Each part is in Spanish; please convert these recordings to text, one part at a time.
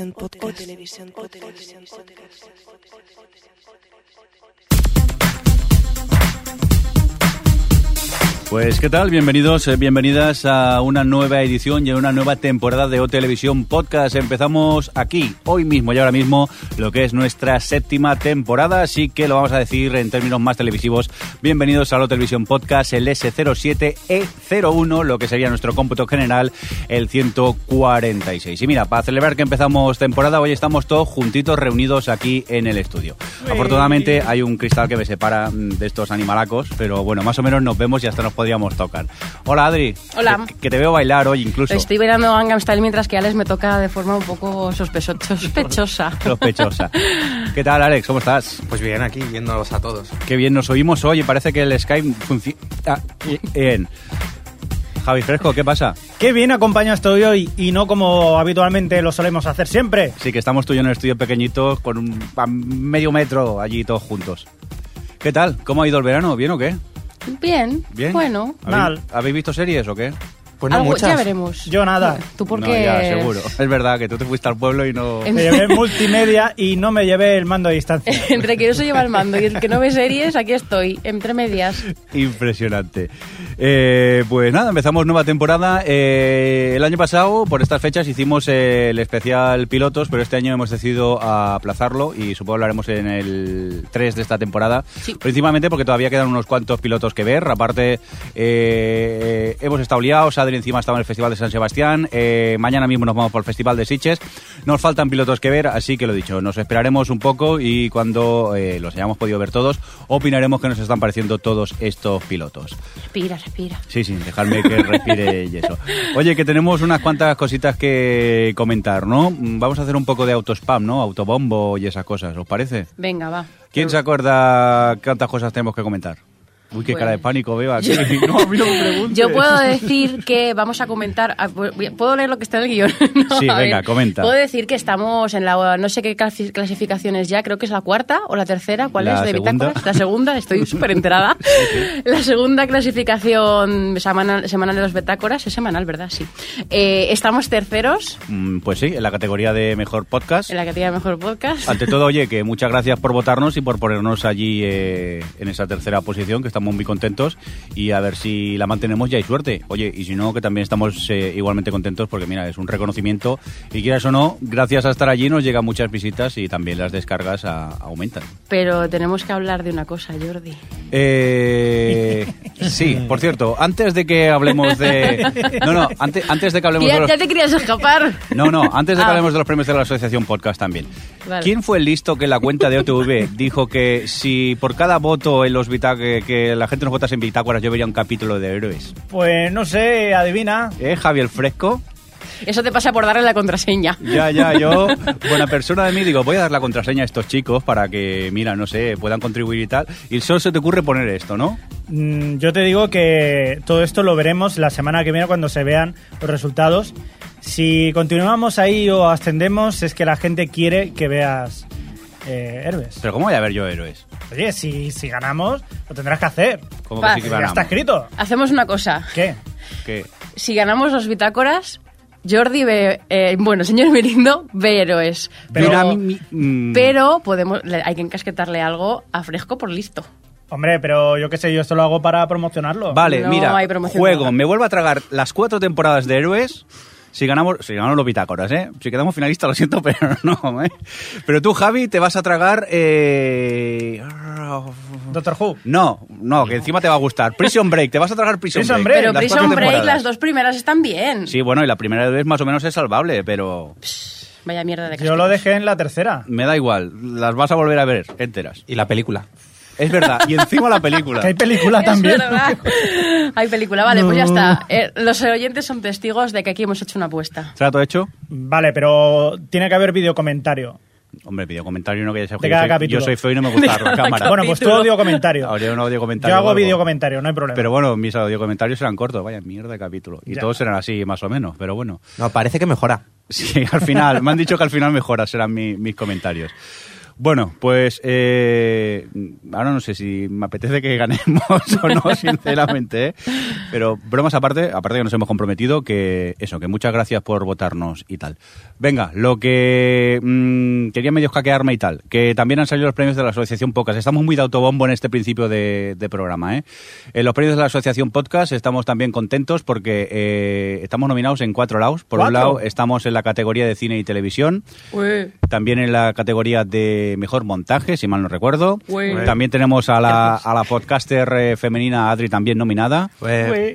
O Televisión Podcast. O Televisión Podcast. Pues qué tal, bienvenidos, eh, bienvenidas a una nueva edición y a una nueva temporada de O Televisión Podcast. Empezamos aquí, hoy mismo y ahora mismo, lo que es nuestra séptima temporada, así que lo vamos a decir en términos más televisivos. Bienvenidos a O Televisión Podcast, el S07E01, lo que sería nuestro cómputo general, el 146. Y mira, para celebrar que empezamos temporada, hoy estamos todos juntitos reunidos aquí en el estudio. Afortunadamente hay un cristal que me separa mm, de estos animalacos, pero bueno, más o menos nos vemos y hasta nos podríamos tocar. Hola Adri. Hola. Que, que te veo bailar hoy incluso. Estoy bailando Gangnam Style mientras que Alex me toca de forma un poco sospecho- sospechosa. Sospechosa. ¿Qué tal Alex? ¿Cómo estás? Pues bien, aquí viéndolos a todos. Qué bien nos oímos hoy y parece que el Skype funciona bien. Javi Fresco, ¿qué pasa? Qué bien acompañado estoy hoy y no como habitualmente lo solemos hacer siempre. Sí, que estamos tú y yo en el estudio pequeñito con un a medio metro allí todos juntos. ¿Qué tal? ¿Cómo ha ido el verano? ¿Bien o qué? Bien, ¿Bien? bueno. ¿Habéis, Mal. ¿Habéis visto series o qué? Pues no Algo- muchas. ya veremos. Yo nada. Tú porque... No, ya, seguro. Es verdad que tú te fuiste al pueblo y no... Me llevé multimedia y no me llevé el mando a distancia. Entre que no se lleva el mando y el que no ve series, aquí estoy, entre medias. Impresionante. Eh, pues nada, empezamos nueva temporada. Eh, el año pasado, por estas fechas, hicimos el especial pilotos, pero este año hemos decidido aplazarlo y supongo hablaremos en el 3 de esta temporada. Sí. Principalmente porque todavía quedan unos cuantos pilotos que ver. Aparte, eh, hemos estado liados. Adri encima estaba en el Festival de San Sebastián. Eh, mañana mismo nos vamos por el Festival de Sitges. Nos faltan pilotos que ver, así que lo dicho, nos esperaremos un poco y cuando eh, los hayamos podido ver todos, opinaremos qué nos están pareciendo todos estos pilotos. Respira, respira. Sí, sí, dejadme que respire y eso. Oye, que tenemos unas cuantas cositas que comentar, ¿no? Mm, Vamos a hacer un poco de autospam, ¿no? Autobombo y esas cosas, ¿os parece? Venga, va. ¿Quién se acuerda cuántas cosas tenemos que comentar? Uy, qué cara de pánico veo aquí. No, a mí no me preguntes. Yo puedo decir que vamos a comentar. pu- ¿Puedo leer lo que está en el guion? No, Sí, venga, comenta. Puedo decir que estamos en la. No sé qué clasi- clasificaciones ya, creo que es la cuarta o la tercera. ¿Cuál La es? De segunda. bitácoras. La segunda, estoy súper enterada. La segunda clasificación semanal, semanal de los bitácoras. Es semanal, ¿verdad? Sí. Eh, estamos terceros Mm, Pues sí, en la categoría de mejor podcast. en la categoría de mejor podcast. Ante todo, oye, que muchas gracias por votarnos y por ponernos allí eh, en esa tercera posición, que estamos muy contentos y a ver si la mantenemos ya hay suerte. Oye, y si no, que también estamos eh, igualmente contentos porque, mira, es un reconocimiento y quieras o no, gracias a estar allí nos llegan muchas visitas y también las descargas a- aumentan. Pero tenemos que hablar de una cosa, Jordi. Eh, sí, por cierto, antes de que hablemos de... No, no, antes, antes de que hablemos de Ya, los... ya te querías escapar. No, no, antes de que Ah. hablemos de los premios de la Asociación Podcast también. Vale. ¿Quién fue el listo que en la cuenta de OTV dijo que si por cada voto en los bita- que, que la gente nos votase en bitácoras yo vería un capítulo de héroes? Pues no sé, adivina. ¿Eh, Javier Fresco? Eso te pasa por darle la contraseña. Ya, ya, yo, buena persona de mí, digo, voy a dar la contraseña a estos chicos para que, mira, no sé, puedan contribuir y tal. Y solo se te ocurre poner esto, ¿no? Mm, Yo te digo que todo esto lo veremos la semana que viene cuando se vean los resultados. Si continuamos ahí o ascendemos, es que la gente quiere que veas eh, Herbes. Pero ¿cómo voy a ver yo héroes? Oye, si, si ganamos, lo tendrás que hacer. ¿Cómo que sí que Ya ganamos? está escrito. Hacemos una cosa. ¿Qué? ¿Qué? Si ganamos los bitácoras, Jordi ve. eh, bueno, señor Mirindo ve héroes. Pero, Mira, mi- mi- mm. pero podemos, le- hay que encasquetarle algo a fresco por listo. Hombre, pero yo qué sé, yo esto lo hago para promocionarlo. Vale, No mira, hay promoción juego, nada. me vuelvo a tragar las cuatro temporadas de héroes. Si ganamos, si ganamos los bitácoras, ¿eh? Si quedamos finalistas, lo siento, pero no, ¿eh? Pero tú, Javi, te vas a tragar... Eh... Doctor Who. No, no, que encima te va a gustar. Prison Break, te vas a tragar Prison, Prison Break. Pero las Prison Break, temporadas. las dos primeras están bien. Sí, bueno, y la primera vez más o menos es salvable, pero Vaya mierda de Yo lo castigos. dejé en la tercera. me da igual. Las vas a volver a ver enteras. Y la película. Es verdad, y encima la película. Que hay película Es también. verdad. Hay película, vale, pues ya está. Eh, los oyentes son testigos de que aquí hemos hecho una apuesta. ¿Será todo hecho? Vale, pero tiene que haber videocomentario. Hombre, video comentario no que ya sea De cada yo, soy, capítulo. yo soy feo y no me gusta la cámara. Bueno, pues tú audio comentario. Habría un audio comentario. Yo hago o algo. vídeo comentario, no hay problema. Pero bueno, mis audio comentarios serán cortos, vaya mierda de capítulo. Y Ya. todos serán así, más o menos, pero bueno. No, parece que mejora. Sí, al final, me han dicho que al final mejora, serán mi- mis comentarios. Bueno, pues eh, ahora no sé si me apetece que ganemos o no, sinceramente, ¿eh? pero bromas aparte, aparte que nos hemos comprometido, que eso, que muchas gracias por votarnos y tal. Venga, lo que mm, quería medio hackearme y tal, que también han salido los premios de la Asociación Podcast. Estamos muy de autobombo en este principio de, de programa. ¿eh? En los premios de la Asociación Podcast estamos también contentos porque eh, estamos nominados en cuatro lados. Por un lado, estamos en la categoría de cine y televisión. También en la categoría de mejor montaje, si mal no recuerdo. Uy. También tenemos a la, a la podcaster eh, femenina Adri también nominada.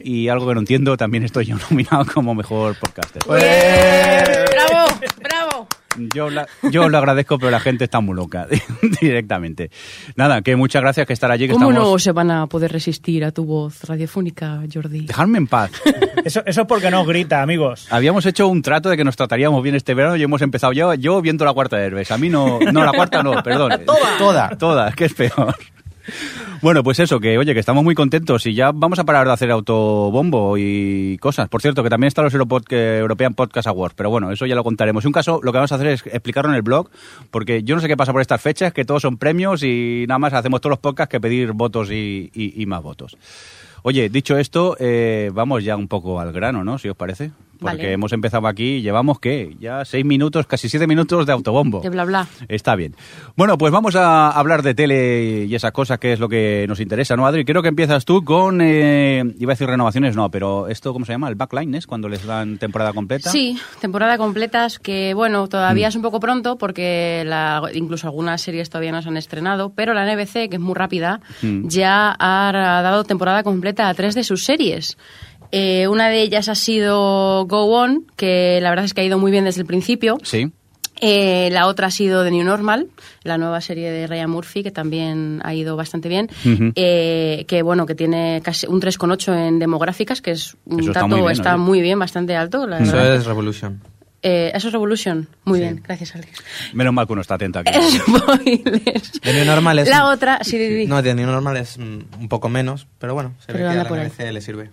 Y algo que no entiendo, también estoy yo nominado como mejor podcaster. ¡Bravo! ¡Bravo! Yo, la- yo lo agradezco, pero la gente está muy loca directamente. Nada, que muchas gracias que estar allí. Que ¿Cómo estamos... no se van a poder resistir a tu voz radiofónica, Jordi? Dejadme en paz. Eso, eso es porque no grita, amigos. Habíamos hecho un trato de que nos trataríamos bien este verano y hemos empezado yo, yo viendo la cuarta de Herbes. A mí no, no, la cuarta no, perdón. Toda. Toda. Toda, que es peor. Bueno, pues eso, que oye, que estamos muy contentos y ya vamos a parar de hacer autobombo y cosas. Por cierto, que también están los Europod- European Podcast Awards, pero bueno, eso ya lo contaremos. Un caso, lo que vamos a hacer es explicarlo en el blog, porque yo no sé qué pasa por estas fechas, que todos son premios y nada más hacemos todos los podcasts que pedir votos y, y- y más votos. Oye, dicho esto, eh, vamos ya un poco al grano, ¿no? Si os parece. Porque Vale. hemos empezado aquí, llevamos, ¿qué? Ya seis minutos, casi siete minutos de autobombo. De bla bla. Está bien. Bueno, pues vamos a hablar de tele y esas cosas que es lo que nos interesa, ¿no, Adri? Creo que empiezas tú con, eh, iba a decir renovaciones, no, pero esto, ¿cómo se llama? El backline, ¿es? Cuando les dan temporada completa. Sí, temporada completa, es que bueno, todavía Mm. es un poco pronto porque la- incluso algunas series todavía no se han estrenado, pero la NBC, que es muy rápida, Mm. ya ha dado temporada completa a tres de sus series. Eh, una de ellas ha sido Go On, que la verdad es que ha ido muy bien desde el principio. Sí. Eh, la otra ha sido The New Normal, la nueva serie de Ryan Murphy, que también ha ido bastante bien. Eh, que bueno, que tiene casi un 3,8 en demográficas, que es un Eso está dato muy bien, está muy bien, bastante alto. La eso verdad. es Revolution. Eh, eso es Revolution. Muy Sí. bien, gracias, Alex. Menos mal que uno está atento aquí. Spoilers. The New Normal es... La otra, sí, di, di. No, The New Normal es un poco menos, pero bueno, se Pero ve que a la. NBC le sirve.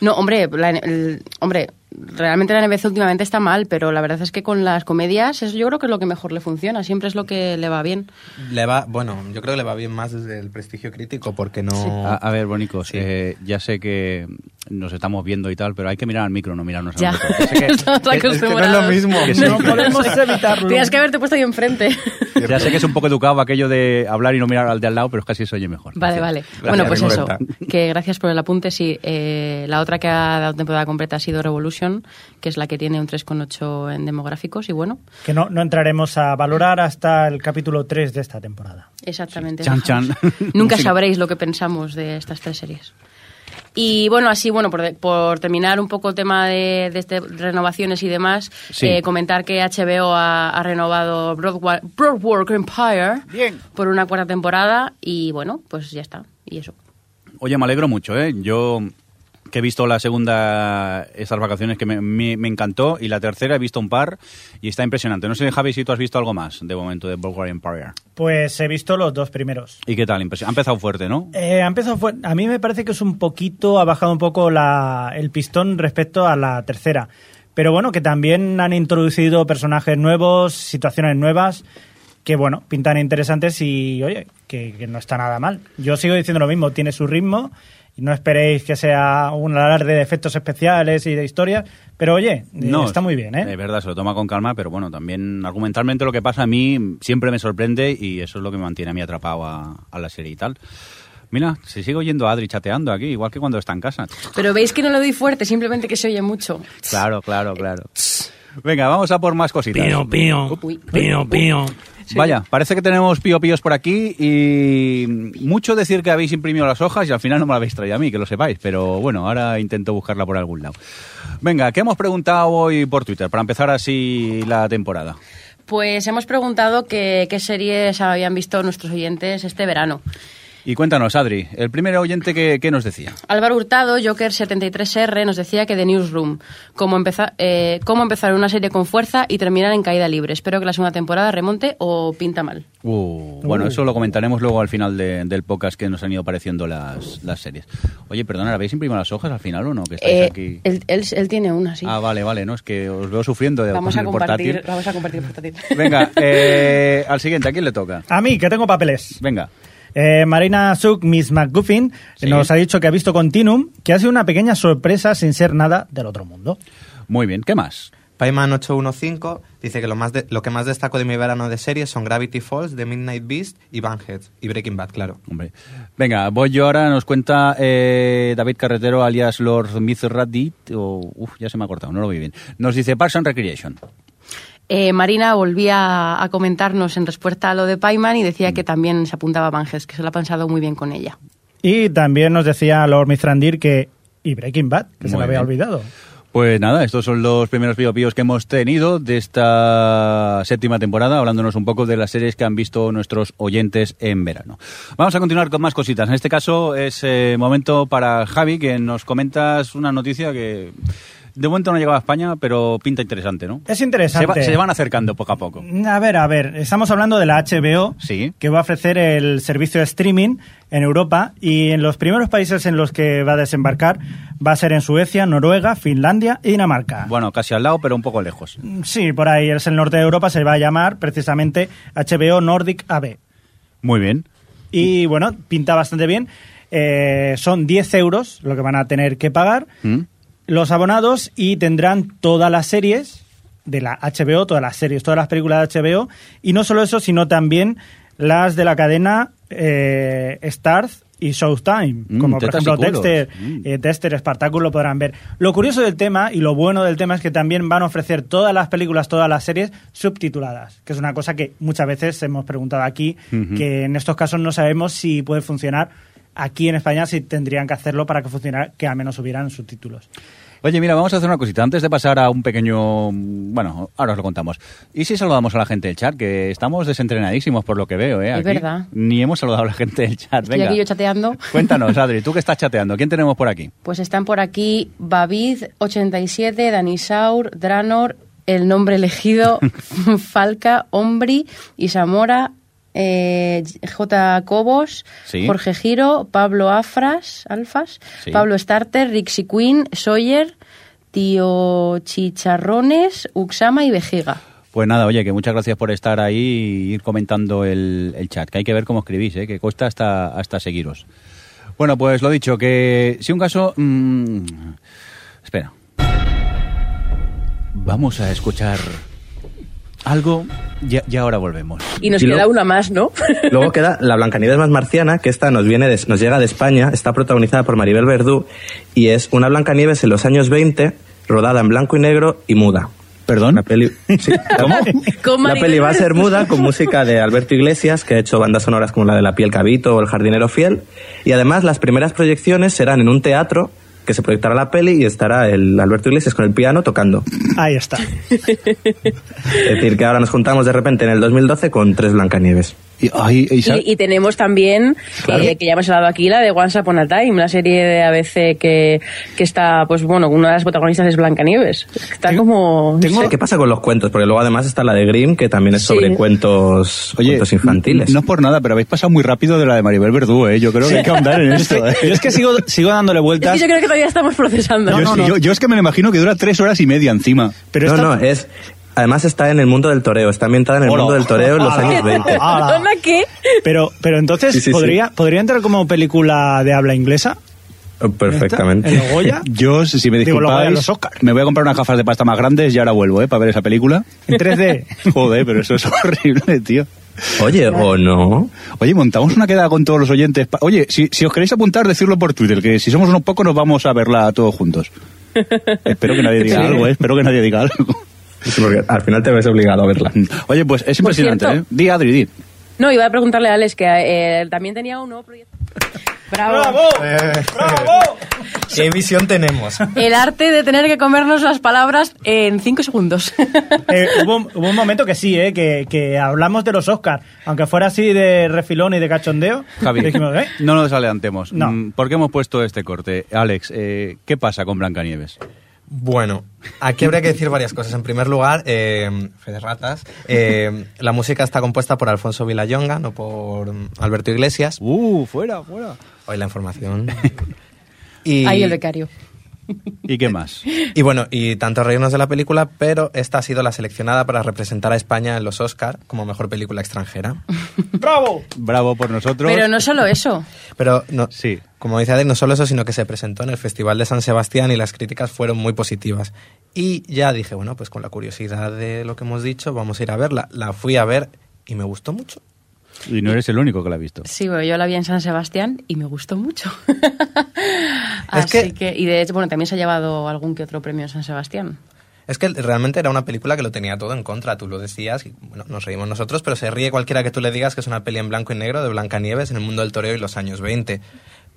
No, hombre, la- el- hombre, realmente la NBC últimamente está mal, pero la verdad es que con las comedias eso yo creo que es lo que mejor le funciona, siempre es lo que le va bien. Le va, bueno, yo creo que le va bien más desde el prestigio crítico, porque no... A, a ver, Bonicos, Sí. eh, ya sé que nos estamos viendo y tal, pero hay que mirar al micro, no mirarnos al Ya. micro. Ya sé que- Estamos es que no es lo mismo. Que sí. No podemos evitarlo. Tienes que haberte puesto ahí enfrente. Ya sé que es un poco educado aquello de hablar y no mirar al de al lado, pero es casi se oye mejor. Vale, Gracias. vale. Gracias, bueno, pues eso, que gracias por el apunte, sí. eh, la otra que ha dado temporada completa ha sido Revolution, que es la que tiene un 3,8 en demográficos, y bueno, Que no, no entraremos a valorar hasta el capítulo 3 de esta temporada. exactamente. Chan, chan. Nunca sabréis lo que pensamos de estas tres series. Y bueno, así, bueno, por, por terminar un poco el tema de, de este- renovaciones y demás, Sí. eh, comentar que HBO ha, ha renovado Broadwa- Broadwalk Empire Bien. por una cuarta temporada y bueno, pues ya está. Y eso. Oye, me alegro mucho, ¿eh? Yo que he visto la segunda, estas vacaciones que me, me- me encantó, y la tercera he visto un par y está impresionante. No sé, Javi, si tú has visto algo más de momento de Bulgarian Empire. Pues he visto los dos primeros. ¿Y qué tal? Ha empezado fuerte, ¿no? Eh, ha empezado fue- a mí me parece que es un poquito, ha bajado un poco la, el pistón respecto a la tercera. Pero bueno, que también han introducido personajes nuevos, situaciones nuevas, que bueno, pintan interesantes y oye, que, que no está nada mal. Yo sigo diciendo lo mismo, tiene su ritmo y no esperéis que sea un alarde de efectos especiales y de historia, pero oye, eh, No, está muy bien, Es ¿eh? verdad, se lo toma con calma, pero bueno, también argumentalmente lo que pasa a mí siempre me sorprende y eso es lo que me mantiene a mí atrapado a, a la serie y tal. Mira, se sigue oyendo a Adri chateando aquí, igual que cuando está en casa. Pero veis que no lo doy fuerte, simplemente que se oye mucho. Claro, claro, claro. Venga, vamos a por más cositas. Vaya, parece que tenemos pío píos por aquí y mucho decir que habéis imprimido las hojas y al final no me la habéis traído a mí, que lo sepáis, pero bueno, ahora intento buscarla por algún lado. Venga, ¿qué hemos preguntado hoy por Twitter para empezar así la temporada? Pues hemos preguntado que- qué series habían visto nuestros oyentes este verano. Y cuéntanos, Adri, el primer oyente que, que nos decía. Álvaro Hurtado, Joker73R, nos decía que The Newsroom, cómo, empeza- eh, cómo empezar una serie con fuerza y terminar en caída libre. Espero que la segunda temporada remonte o pinta mal. Uh, bueno, eso lo comentaremos luego al final de- del podcast que nos han ido apareciendo las, las series. Oye, perdona, ¿habéis imprimido las hojas al final o no? Que estáis Eh, aquí. él, él- él tiene una, sí. Ah, vale, vale, no, es que os veo sufriendo de vamos, con a el compartir, portátil. vamos a compartir el portátil. Venga, eh, al siguiente, ¿a quién le toca? A mí, que tengo papeles. Venga. Eh, Marina Suk, Miss McGuffin, Sí. nos ha dicho que ha visto Continuum, que ha sido una pequeña sorpresa sin ser nada del otro mundo. Muy bien, ¿qué más? Payman815 dice que lo, más de- lo que más destaco de mi verano de series son Gravity Falls, The Midnight Beast y Banhead. Y Breaking Bad, claro. Hombre. Venga, voy yo ahora, nos cuenta eh, David Carretero, alias Lord Mithradit, o... Uf, ya se me ha cortado, no lo vi bien. Nos dice Parks and Recreation. Eh, Marina volvía a comentarnos en respuesta a lo de Payman y decía que también se apuntaba a Banges, que se lo ha pensado muy bien con ella. Y también nos decía Lord Mithrandir que... Y Breaking Bad, que se lo había olvidado. Pues nada, estos son los primeros piopíos que hemos tenido de esta séptima temporada, hablándonos un poco de las series que han visto nuestros oyentes en verano. Vamos a continuar con más cositas. En este caso es eh, momento para Javi, que nos comentas una noticia que de momento no ha llegado a España, pero pinta interesante, ¿no? Es Se, interesante. va- se van acercando poco a poco. A ver, a ver, estamos hablando de la HBO, Sí. que va a ofrecer el servicio de streaming en Europa y en los primeros países en los que va a desembarcar va a ser en Suecia, Noruega, Finlandia y Dinamarca. Bueno, casi al lado, pero un poco lejos. Sí, por ahí es el norte de Europa, se va a llamar precisamente HBO Nordic AB. Muy bien. Y bueno, pinta bastante bien. Eh, son 10 euros lo que van a tener que pagar ¿Mm? Los abonados y tendrán todas las series de la HBO, todas las series, todas las películas de HBO. Y no solo eso, sino también las de la cadena eh, Starz y Showtime, Mm, como por ejemplo. Dexter, Mm. eh, Dexter, Spartacus, lo podrán ver. Lo curioso del tema y lo bueno del tema es que también van a ofrecer todas las películas, todas las series subtituladas, que es una cosa que muchas veces hemos preguntado aquí, que en estos casos no sabemos si puede funcionar aquí en España, si tendrían que hacerlo para que funcionara, que al menos hubieran subtítulos. Oye, mira, vamos a hacer una cosita. Antes de pasar a un pequeño... Bueno, ahora os lo contamos. ¿Y si saludamos a la gente del chat? Que estamos desentrenadísimos por lo que veo, ¿eh? Es Aquí. verdad. Ni hemos saludado a la gente del chat. Estoy Venga. aquí yo chateando. Cuéntanos, Adri, tú que estás chateando. ¿Quién tenemos por aquí? Pues están por aquí Bavid87, Danisaur, Dranor, el nombre elegido, Falca, Ombri, Isamora, eh, J. Cobos, Sí. Jorge Giro, Pablo Afras, Alfas, Sí. Pablo Starter, Rixi Queen, Sawyer, Tío Chicharrones, Uxama y Vejiga. Pues nada, oye, que muchas gracias por estar ahí y ir comentando el, el chat, que hay que ver cómo escribís, ¿eh? que cuesta hasta, hasta seguiros. Bueno, pues lo dicho, que si un caso... mm, espera. Vamos a escuchar algo y, y ahora volvemos. Y nos Y queda luego- una más, ¿no? Luego queda La Blancanieves más marciana, que esta nos viene de- nos llega de España, está protagonizada por Maribel Verdú y es una Blancanieves en los años 20, rodada en blanco y negro y muda. ¿Perdón? La peli, sí, ¿Cómo? Con La peli va a ser muda con música de Alberto Iglesias, que ha hecho bandas sonoras como la de La piel cabito o El jardinero fiel. Y además las primeras proyecciones serán en un teatro que se proyectará la peli y estará el Alberto Iglesias con el piano tocando. Ahí está. Es decir, que ahora nos juntamos de repente en el 2012 con tres Blancanieves. Y, ay, y sal- Y, y tenemos también, eh, que ya hemos hablado aquí, la de Once Upon a Time, la serie de ABC que, que está, pues bueno, una de las protagonistas es Blancanieves. Está como... No sé ¿Qué pasa con los cuentos? Porque luego además está la de Grimm, que también es Sí. sobre cuentos, Oye, cuentos infantiles. no es por nada, pero habéis pasado muy rápido de la de Maribel Verdú, ¿eh? Yo creo que hay que ahondar en esto, ¿eh? Yo es que sigo, sigo dándole Es vueltas. que yo creo que todavía estamos procesando. yo, es- yo- yo es que me lo imagino que dura tres horas y media encima. Pero no, esta- no, es... Además está en el mundo del toreo, está ambientada en el Hola. mundo del toreo en los Hola. años 20. Ala. ¿Perdona qué? Pero, pero entonces, Sí, sí, sí. ¿podría, ¿podría entrar como película de habla inglesa? Oh, Perfectamente. ¿En Goya? Yo, si me disculpáis, los me voy a comprar unas gafas de pasta más grandes y ahora vuelvo, ¿eh? Para ver esa película. En 3D. Joder, pero eso es horrible, tío. Oye, o no. Oye, montamos una quedada con todos los oyentes. Oye, si, si os queréis apuntar, decirlo por Twitter, que si somos unos pocos nos vamos a verla todos juntos. Espero que nadie diga Sí. algo, ¿eh? Espero que nadie diga algo. Sí, Porque al final te ves obligado a verla. Oye, pues es impresionante, ¿eh? Di, Adri, di. No, iba a preguntarle a Alex que eh, también tenía un nuevo proyecto. Bravo. ¡Bravo! ¿Qué visión tenemos? El arte de tener que comernos las palabras en cinco segundos. Eh, hubo, hubo un momento que sí, eh, que, que hablamos de los Oscars, aunque fuera así de refilón y de cachondeo. Javi, dijimos, ¿eh? no nos adelantemos. No. Mm, ¿Por qué hemos puesto este corte? Alex, eh, ¿qué pasa con Blancanieves? Bueno, aquí habría que decir varias cosas. En primer lugar, eh, fe de ratas, eh, la música está compuesta por Alfonso Villayonga, no por Alberto Iglesias. ¡Uh, fuera, fuera! Hoy la información. Y, Ahí el becario. ¿Y qué más? y bueno, y tanto reírnos de la película, pero esta ha sido la seleccionada para representar a España en los Oscar como mejor película extranjera. ¡Bravo! Bravo por nosotros. Pero no solo eso. Pero no, Sí. como dice no solo eso, sino que se presentó en el Festival de San Sebastián y las críticas fueron muy positivas. Y ya dije, bueno, pues con la curiosidad de lo que hemos dicho, vamos a ir a verla. La fui a ver y me gustó mucho. Y no eres el único que la ha visto. Sí, bueno, yo la vi en San Sebastián y me gustó mucho. Es Así que- que... Y de hecho, bueno, también se ha llevado algún que otro premio en San Sebastián. Es que realmente era una película que lo tenía todo en contra, tú lo decías, y bueno, nos reímos nosotros, pero se ríe cualquiera que tú le digas que es una peli en blanco y negro de Blancanieves en el mundo del toreo y los años 20.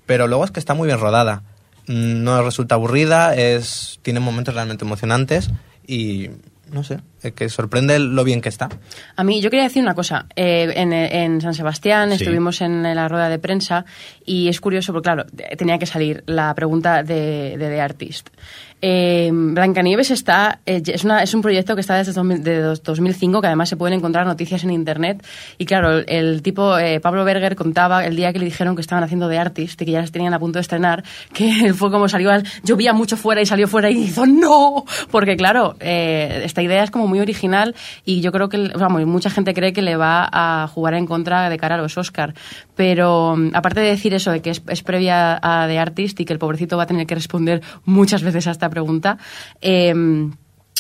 Pero luego es que está muy bien rodada. Mm, No resulta aburrida, es, tiene momentos realmente emocionantes y no sé, es que sorprende lo bien que está. A mí, yo quería decir una cosa. Eh, en, en San Sebastián Sí. estuvimos en la rueda de prensa y es curioso porque, claro, tenía que salir la pregunta de, de The Artist. Eh, Blancanieves está, eh, es, una, un proyecto que está desde 2000 de dos- 2005, que además se pueden encontrar noticias en internet. Y claro, el, tipo, eh, Pablo Berger, contaba el día que le dijeron que estaban haciendo The Artist y que ya las tenían a punto de estrenar, que fue como salió, al, llovía mucho fuera y salió fuera y hizo ¡No! Porque claro, eh, esta idea es como muy original y yo creo que, vamos, mucha gente cree que le va a jugar en contra de cara a los Oscar. Pero mm, aparte de decir eso, de que es, previa a The Artist y que el pobrecito va a tener que responder muchas veces a esta pregunta, eh,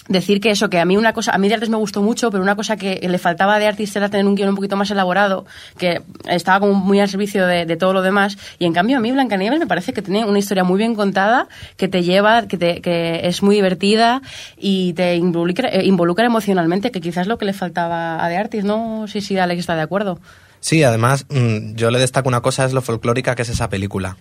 decir que eso, que a mí una cosa, a mí de Artist me gustó mucho, pero una cosa que le faltaba de Artist era tener un guion un poquito más elaborado, que estaba como muy al servicio de, de todo lo demás, y en cambio a mí Blancanieves me parece que tiene una historia muy bien contada, que te lleva, que, te- que es muy divertida y te involucra, eh, involucra emocionalmente, que quizás lo que le faltaba a The Artist, no sé si Alex está de acuerdo. Sí, además, mm, yo le destaco una cosa, es lo folclórica que es esa película.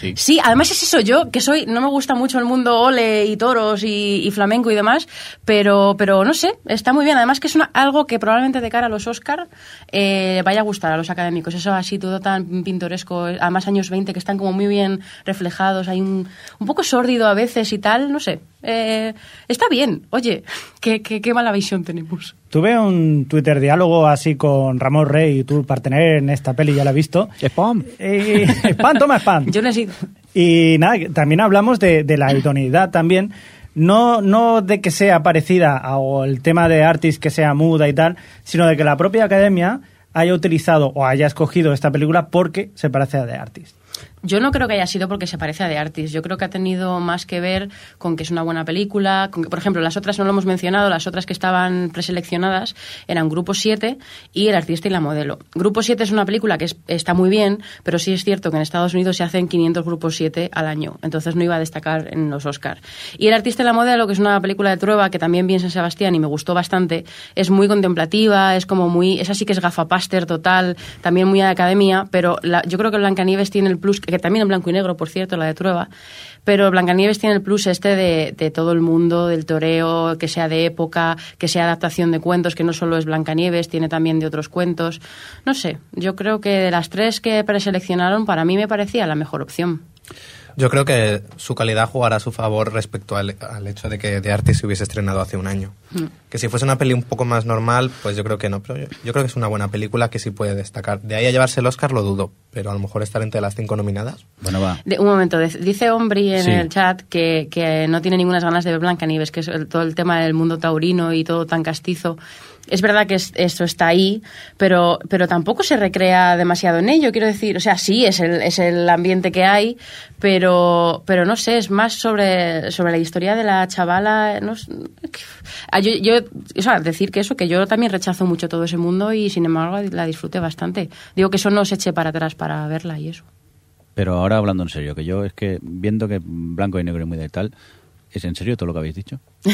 Sí. Sí, además es eso, yo que soy, no me gusta mucho el mundo ole y toros y, y flamenco y demás, pero, pero no sé, está muy bien. Además que es una, algo que probablemente de cara a los Oscar eh, vaya a gustar a los académicos. Eso así todo tan pintoresco, además años 20 que están como muy bien reflejados, hay un, un poco sórdido a veces y tal, no sé. Eh, está bien, oye, qué, qué, qué mala visión tenemos. Tuve un Twitter diálogo así con Ramón Rey y tú, para tener en esta peli, ya la he visto. Spam. Eh, spam, toma spam. Yo no he sido. Y nada, también hablamos de, de la idoneidad también. No, no de que sea parecida a- o el tema de Artist que sea muda y tal, sino de que la propia academia haya utilizado o haya escogido esta película porque se parece a The Artist. Yo no creo que haya sido porque se parece a The Artist. Yo creo que ha tenido más que ver con que es una buena película. Con que, por ejemplo, las otras no lo hemos mencionado, las otras que estaban preseleccionadas eran Grupo 7 y El artista y la modelo. Grupo 7 es una película que es- está muy bien, pero sí es cierto que en Estados Unidos se hacen 500 Grupos 7 al año. Entonces no iba a destacar en los Oscar. Y El artista y la modelo, que es una película de Trueba que también vi en San Sebastián y me gustó bastante, es muy contemplativa, es como muy. Esa sí que es gafapaster total, también muy de academia, pero la- yo creo que Blancanieves tiene el plus, también en blanco y negro, por cierto, la de Trueba, pero Blancanieves tiene el plus este de, de todo el mundo, del toreo, que sea de época, que sea adaptación de cuentos, que no solo es Blancanieves, tiene también de otros cuentos. No sé, yo creo que de las tres que preseleccionaron, para mí me parecía la mejor opción. Yo creo que su calidad jugará a su favor respecto al, hecho de que The Artist se hubiese estrenado hace un año. Que si fuese una peli un poco más normal, pues yo creo que no. Pero yo, yo creo que es una buena película que sí puede destacar. De ahí a llevarse el Oscar lo dudo, pero a lo mejor estar entre las cinco nominadas. Bueno, va. De- un momento, de- dice Ombri en Sí. el chat que, que no tiene ninguna ganas de ver Blancanieves, que es el- todo el tema del mundo taurino y todo tan castizo. Es verdad que es- eso está ahí, pero, pero tampoco se recrea demasiado en ello, quiero decir. O sea, sí, es el, es el ambiente que hay, pero, pero no sé, es más sobre, sobre la historia de la chavala. No, sé, yo, yo, o sea, decir que eso, que yo también rechazo mucho todo ese mundo y sin embargo la disfruté bastante. Digo que eso no se eche para atrás para verla y eso. Pero ahora hablando en serio, que yo es que viendo que blanco y negro y muy de tal, ¿Es en serio todo lo que habéis dicho?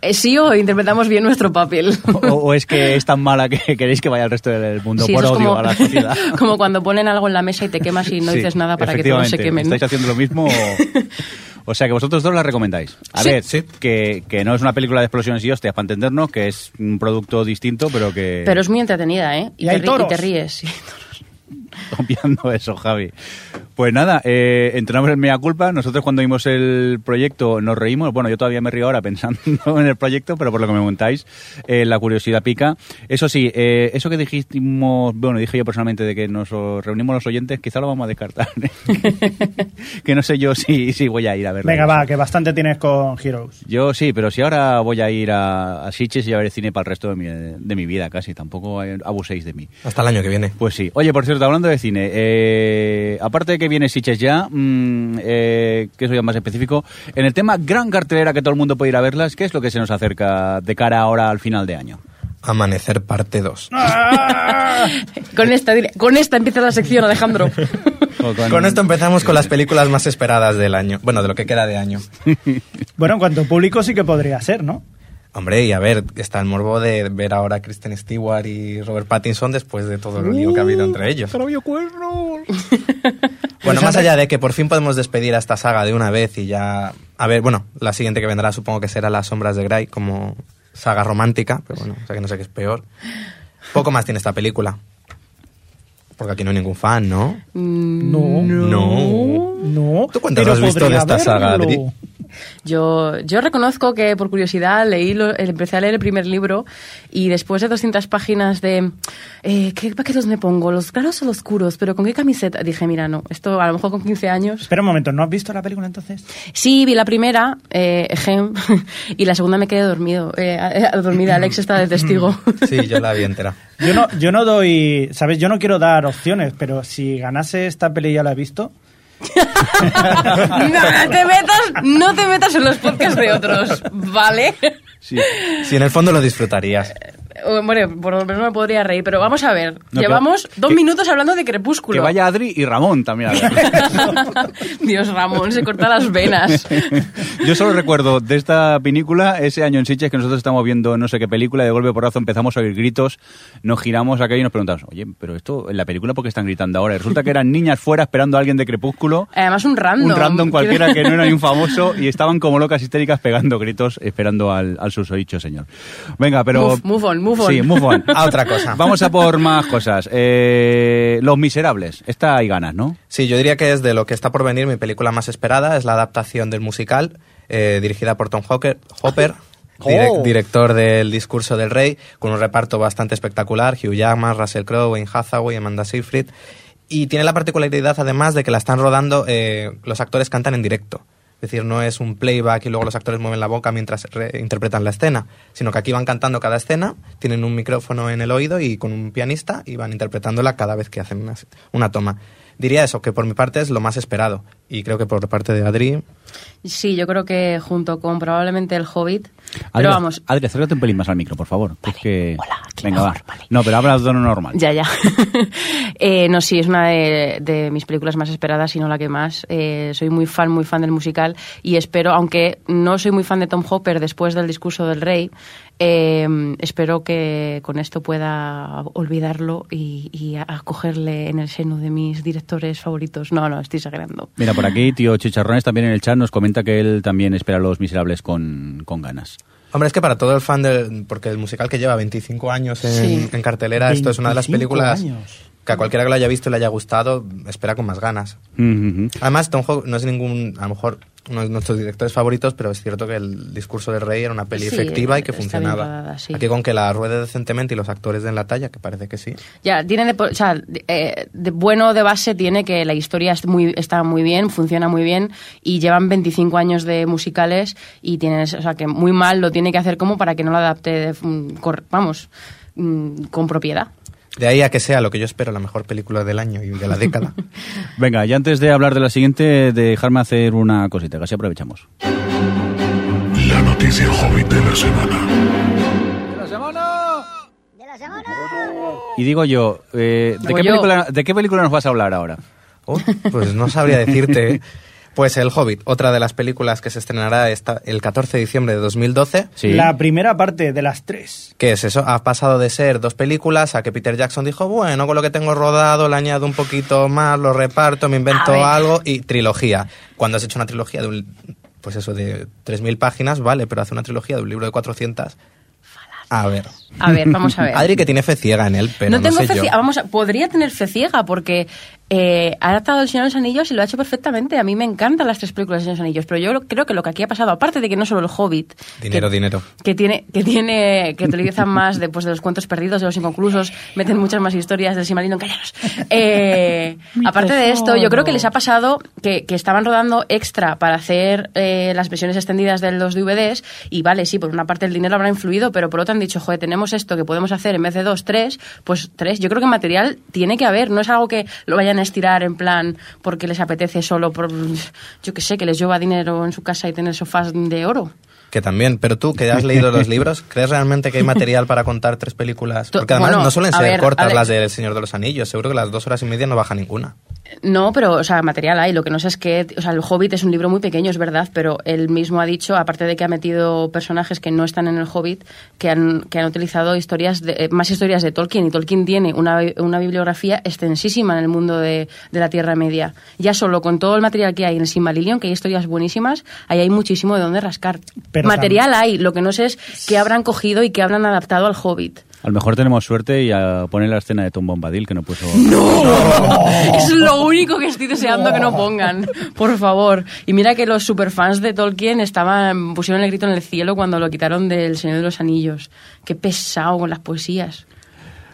Eh, sí o interpretamos bien nuestro papel. ¿O, o es que es tan mala que queréis que vaya al resto del mundo Sí, por odio como, a la sociedad? como cuando ponen algo en la mesa y te quemas y no Sí, dices nada para que todos se quemen. ¿Estáis haciendo lo mismo? O, o sea, que vosotros dos la recomendáis. A Sí. ver, que, que no es una película de explosiones y hostias, para entendernos, que es un producto distinto, pero que... Pero es muy entretenida, ¿eh? Y hay te, ri- toros. y te ríes. sí. Obviando eso, Javi. Pues nada, eh, entrenamos en mea culpa. Nosotros cuando vimos el proyecto nos reímos. Bueno, yo todavía me río ahora pensando en el proyecto, pero por lo que me montáis, eh, la curiosidad pica. Eso sí, eh, eso que dijimos, bueno, dije yo personalmente de que nos reunimos los oyentes, quizá lo vamos a descartar. ¿eh? que no sé yo si, si voy a ir a verlo. Venga, va, que bastante tienes con Heroes. Yo sí, pero si ahora voy a ir a, a Sitges y a ver cine para el resto de mi, de mi vida casi, tampoco abuséis de mí. Hasta el año que viene. Pues sí. Oye, por cierto, hablando de cine, eh, aparte de que viene Sitges ya, mm, eh, que eso ya más específico, en el tema gran cartelera que todo el mundo puede ir a verlas, ¿qué es lo que se nos acerca de cara ahora al final de año? Amanecer parte 2. Con esta, con esta empieza la sección, Alejandro. Con esto empezamos con las películas más esperadas del año. Bueno, de lo que queda de año. Bueno, en cuanto a público sí que podría ser, ¿no? Hombre, y a ver, está el morbo de ver ahora a Kristen Stewart y Robert Pattinson después de todo el lío que ha habido entre ellos. Bueno, más allá de que por fin podemos despedir a esta saga de una vez y ya... A ver, bueno, la siguiente que vendrá supongo que será Las Sombras de Grey como saga romántica, pero bueno, o sea que no sé qué es peor. Poco más tiene esta película. Porque aquí no hay ningún fan, ¿no? No. No. No. ¿Tú cuántas pero has visto de esta saga. Adri? Yo, yo reconozco que por curiosidad leí lo- empecé a leer el primer libro y después de 200 páginas de eh, ¿qué paquetes me pongo? ¿Los claros o los oscuros? ¿Pero con qué camiseta? Dije, mira, no, esto a lo mejor con 15 años. Espera un momento, ¿no has visto la película entonces? Sí, vi la primera, eh, ejem, y la segunda me quedé dormido. Eh, eh, dormida, Alex está de testigo. Sí, yo la vi entera. Yo no, yo no doy, ¿sabes? Yo no quiero dar opciones, pero si ganase esta peli ya la he visto. no te metas, no te metas en los podcasts de otros, ¿vale? Sí. Si en el fondo lo disfrutarías. Eh, Bueno, por lo menos me podría reír, pero vamos a ver. No, Llevamos que- dos que- minutos hablando de Crepúsculo. Que vaya Adri y Ramón también a. Dios, Ramón, se corta las venas. Yo solo recuerdo de esta película, ese año en Sitges que nosotros estamos viendo no sé qué película, y de golpe porrazo empezamos a oír gritos, nos giramos aquello y nos preguntamos, oye, pero esto en la película ¿por qué están gritando ahora? Y resulta que eran niñas fuera esperando a alguien de Crepúsculo, Además, un random. un random cualquiera que no era ni un famoso, y estaban como locas histéricas pegando gritos esperando al, al susodicho señor. Venga, pero... Move- move on, move on. Sí, move on. A otra cosa. Vamos a por más cosas. Eh, Los Miserables. Esta hay ganas, ¿no? Sí, yo diría que es de lo que está por venir mi película más esperada. Es la adaptación del musical eh, dirigida por Tom Hawker- Hopper, direc- Oh. director del Discurso del Rey, con un reparto bastante espectacular. Hugh Jackman, Russell Crowe, Wayne Hathaway, Amanda Seyfried. Y tiene la particularidad, además, de que la están rodando, eh, los actores cantan en directo. Es decir, no es un playback y luego los actores mueven la boca mientras re- interpretan la escena, sino que aquí van cantando cada escena, tienen un micrófono en el oído y con un pianista y van interpretándola cada vez que hacen una, una toma. Diría eso, que por mi parte es lo más esperado. Y creo que por parte de Adri, Sí, yo creo que junto con probablemente el Hobbit. Adri, Pero vamos, Adri, acércate un pelín más al micro, por favor. que es que... hola, Venga, va. vale. No, pero habla de tono normal. Ya, ya. Eh, no, sí, es una de, de mis películas más esperadas, si no la que más. Eh, soy muy fan, muy fan del musical y espero, aunque no soy muy fan de Tom Hopper después del discurso del rey, eh, espero que con esto pueda olvidarlo y, y acogerle en el seno de mis directores favoritos. No, no, estoy exagerando. Mira, por aquí, tío Chicharrones también en el chat nos comenta que él también espera a Los Miserables con, con ganas. Hombre, es que para todo el fan del... Porque el musical que lleva 25 años en, Sí. en cartelera, esto es una de las 25 películas años. que a cualquiera que lo haya visto y le haya gustado, espera con más ganas. Además, Tom Hawk no es ningún... A lo mejor uno de nuestros directores favoritos, pero es cierto que el discurso del rey era una peli Sí, efectiva y que funcionaba. rodada, sí. Aquí con que la ruede decentemente y los actores den la talla, que parece que sí. Ya, tiene de, o sea, de, eh, de bueno de base tiene que la historia es muy, está muy bien, funciona muy bien y llevan 25 años de musicales y tienes, o sea, que muy mal lo tiene que hacer como para que no lo adapte, de- mm, vamos, mm, con propiedad. De ahí a que sea lo que yo espero, la mejor película del año y de la década. Venga, y antes de hablar de la siguiente, dejarme hacer una cosita, que así aprovechamos. La noticia hobbit de la semana. Y digo yo, eh, ¿de, Digo qué yo. película, ¿de qué película nos vas a hablar ahora? Oh, pues no sabría decirte. Pues El Hobbit, otra de las películas que se estrenará esta, el 14 de diciembre de 2012. Sí. La primera parte de las tres. ¿Qué es eso? Ha pasado de ser dos películas a que Peter Jackson dijo, bueno, con lo que tengo rodado le añado un poquito más, lo reparto, me invento algo y trilogía. Cuando has hecho una trilogía de un, pues eso, de 3.000 páginas, vale, pero hace una trilogía de un libro de 400... A ver. A ver, vamos a ver. Adri que tiene fe ciega en él, pero no, no tengo sé fe yo. ciega. Vamos a- podría tener fe ciega porque eh, ha adaptado El Señor de los Anillos y lo ha hecho perfectamente. A mí me encantan las tres películas del Señor de los Anillos, pero yo creo que lo que aquí ha pasado, aparte de que no solo el Hobbit, Dinero, que, dinero. que tiene que tiene que utilizan más de, pues, de los cuentos perdidos, de los inconclusos, meten muchas más historias del Silmarillion, callaros. Eh, aparte de esto, yo creo que les ha pasado que, que estaban rodando extra para hacer eh, las versiones extendidas de los DVDs y vale, sí, por una parte el dinero habrá influido, pero por otra han dicho, joder, tenemos esto que podemos hacer en vez de dos, tres, pues tres. Yo creo que material tiene que haber, no es algo que lo vayan estirar en plan porque les apetece solo por, yo que sé, que les lleva dinero en su casa y tener sofás de oro. Que también, pero tú que has leído los libros, ¿crees realmente que hay material para contar tres películas? Porque además bueno, no suelen ser ver, cortas las del Señor de los Anillos, seguro que las dos horas y media no baja ninguna. No, pero, o sea, material hay. Lo que no sé es que, o sea, El Hobbit es un libro muy pequeño, es verdad, pero él mismo ha dicho, aparte de que ha metido personajes que no están en El Hobbit, que han, que han utilizado historias de, eh, más historias de Tolkien. Y Tolkien tiene una, una bibliografía extensísima en el mundo de, de la Tierra Media. Ya solo con todo el material que hay en el Silmarillion, que hay historias buenísimas, ahí hay muchísimo de dónde rascar. Pero material hay, lo que no sé es qué habrán cogido y qué habrán adaptado al Hobbit. A lo mejor tenemos suerte y a poner la escena de Tom Bombadil que no puso. Es lo único que estoy deseando que no pongan, por favor. Y mira que los superfans de Tolkien estaban pusieron el grito en el cielo cuando lo quitaron del Señor de los Anillos. Qué pesado con las poesías.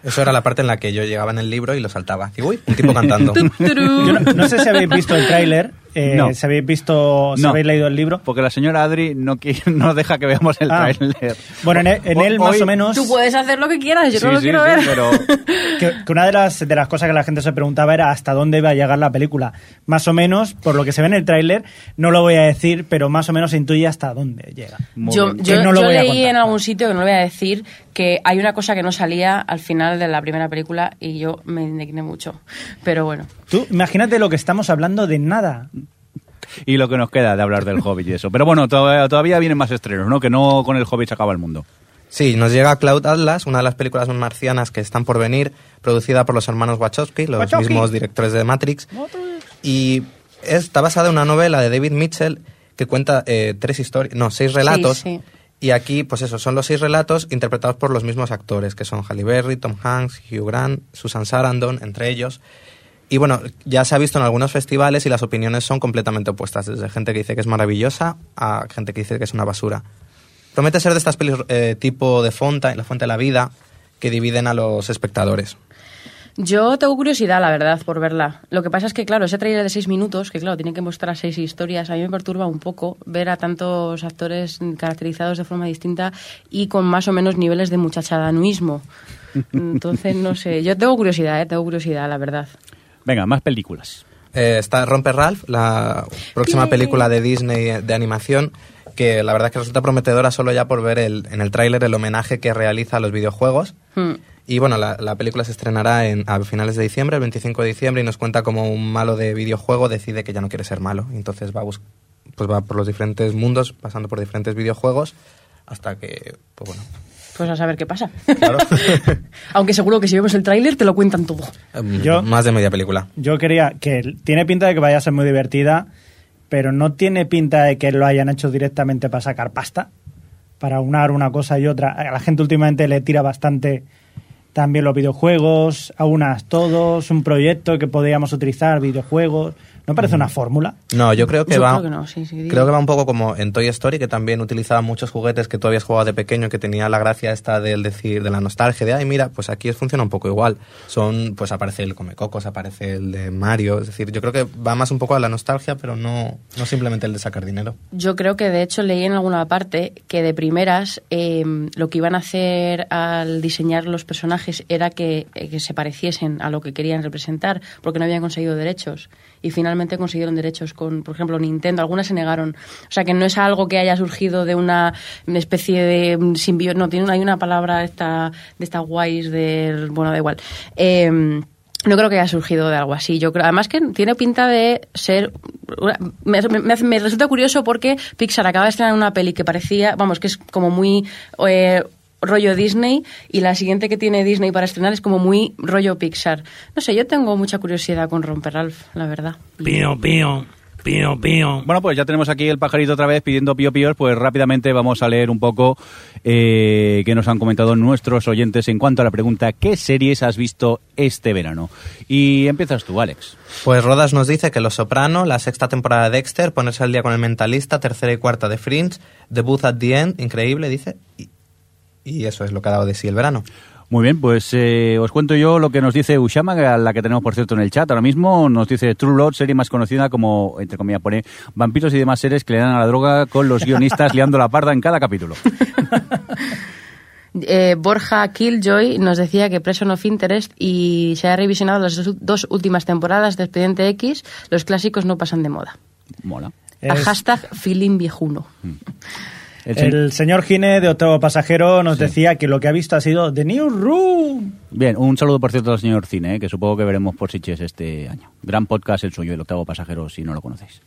Eso era la parte en la que yo llegaba en el libro y lo saltaba. Y uy, un tipo cantando. Yo no, no sé si habéis visto el tráiler, eh, No. si habéis visto, si No. habéis leído el libro. Porque la señora Adri no, no deja que veamos el Ah. tráiler. Bueno, en, e- en él más o menos Tú puedes hacer lo que quieras, yo Sí, no lo sí, quiero sí, ver. pero que, que una de las, de las cosas que la gente se preguntaba era hasta dónde iba a llegar la película. Más o menos, por lo que se ve en el tráiler, no lo voy a decir, pero más o menos se intuye hasta dónde llega. Muy Yo, yo- no lo yo voy a leí contar. en algún sitio, que no lo voy a decir, que hay una cosa que no salía al final de la primera película y yo me indigné mucho. Pero bueno. Tú, imagínate lo que estamos hablando de nada. Y lo que nos queda de hablar del Hobbit y eso. Pero bueno, todavía, todavía vienen más estrenos, ¿no? Que no con el Hobbit se acaba el mundo. Sí, nos llega Cloud Atlas, una de las películas marcianas que están por venir, producida por los hermanos Wachowski, los Wachowski. mismos directores de Matrix. Y está basada en una novela de David Mitchell que cuenta eh, tres historias, no, seis relatos. sí. Y aquí, pues eso, son los seis relatos interpretados por los mismos actores, que son Halle Berry, Tom Hanks, Hugh Grant, Susan Sarandon, entre ellos. Y bueno, ya se ha visto en algunos festivales y las opiniones son completamente opuestas, desde gente que dice que es maravillosa a gente que dice que es una basura. Promete ser de estas pelis eh, tipo de Fonta, La Fuente de la Vida, que dividen a los espectadores. Yo tengo curiosidad, la verdad, por verla. Lo que pasa es que, claro, ese trailer de seis minutos, que claro, tiene que mostrar seis historias, a mí me perturba un poco ver a tantos actores caracterizados de forma distinta y con más o menos niveles de muchachadanuismo. Entonces, no sé, yo tengo curiosidad, ¿eh? tengo curiosidad, la verdad. Venga, más películas. Eh, está Romper Ralph, la próxima Bien. película de Disney de animación, que la verdad es que resulta prometedora solo ya por ver el, en el tráiler el homenaje que realiza a los videojuegos. Hmm. Y bueno, la, la película se estrenará en, a finales de diciembre, el 25 de diciembre, y nos cuenta cómo un malo de videojuego decide que ya no quiere ser malo. Y entonces va, a bus- pues va por los diferentes mundos, pasando por diferentes videojuegos, hasta que, pues bueno, Pues a saber qué pasa. claro. Aunque seguro que si vemos el tráiler te lo cuentan todo. Em, Yo- Más de media película. Yo quería que tiene pinta de que vaya a ser muy divertida, pero no tiene pinta de que lo hayan hecho directamente para sacar pasta, para unar una cosa y otra. A la gente últimamente le tira bastante también los videojuegos, a unas todos, un proyecto que podríamos utilizar, videojuegos. ¿No parece una fórmula? No, yo creo que Yo va. creo que no, sí, sí, digo. creo que va un poco como en Toy Story, que también utilizaba muchos juguetes que tú habías jugado de pequeño, que tenía la gracia esta del decir, de la nostalgia, de ay, mira, pues aquí funciona un poco igual. Son, pues aparece el Comecocos, aparece el de Mario, es decir, yo creo que va más un poco a la nostalgia, pero no, no simplemente el de sacar dinero. Yo creo que de hecho leí en alguna parte que de primeras eh, lo que iban a hacer al diseñar los personajes era que, eh, que se pareciesen a lo que querían representar, porque no habían conseguido derechos. Y finalmente consiguieron derechos con, por ejemplo, Nintendo. Algunas se negaron. O sea, que no es algo que haya surgido de una especie de simbiosis. No, tiene, hay una palabra esta, de esta guays del... Bueno, da igual. Eh, No creo que haya surgido de algo así. Yo creo, además que tiene pinta de ser. Me, me- me resulta curioso porque Pixar acaba de estrenar una peli que parecía, vamos, que es como muy eh, rollo Disney y la siguiente que tiene Disney para estrenar es como muy rollo Pixar. No sé, yo tengo mucha curiosidad con Romper Ralph, la verdad. Pío, pío, pío, pío. Bueno, pues ya tenemos aquí el pajarito otra vez pidiendo pío píos, pues rápidamente vamos a leer un poco eh, qué nos han comentado nuestros oyentes en cuanto a la pregunta ¿qué series has visto este verano? Y empiezas tú, Alex. Pues Rodas nos dice que Los Soprano, la sexta temporada de Dexter, ponerse al día con el Mentalista, tercera y cuarta de Fringe, Debut at the End, increíble, dice. Y, y eso es lo que ha dado de sí el verano. Muy bien, pues eh, os cuento yo lo que nos dice Ushama, a la que tenemos por cierto en el chat ahora mismo. Nos dice True Blood, serie más conocida como, entre comillas, pone vampiros y demás series que le dan a la droga con los guionistas liando la parda en cada capítulo. Eh, Borja Killjoy nos decía que Prison of Interest y se ha revisionado las dos, dos últimas temporadas de Expediente X. Los clásicos no pasan de moda. Mola. A Es- hashtag feeling viejuno. El señor Gine de Octavo Pasajero nos decía que lo que ha visto ha sido The New Room. Bien, un saludo por cierto al señor Cine, eh, que supongo que veremos por Siches este año. Gran podcast el suyo, el octavo pasajero, si no lo conocéis.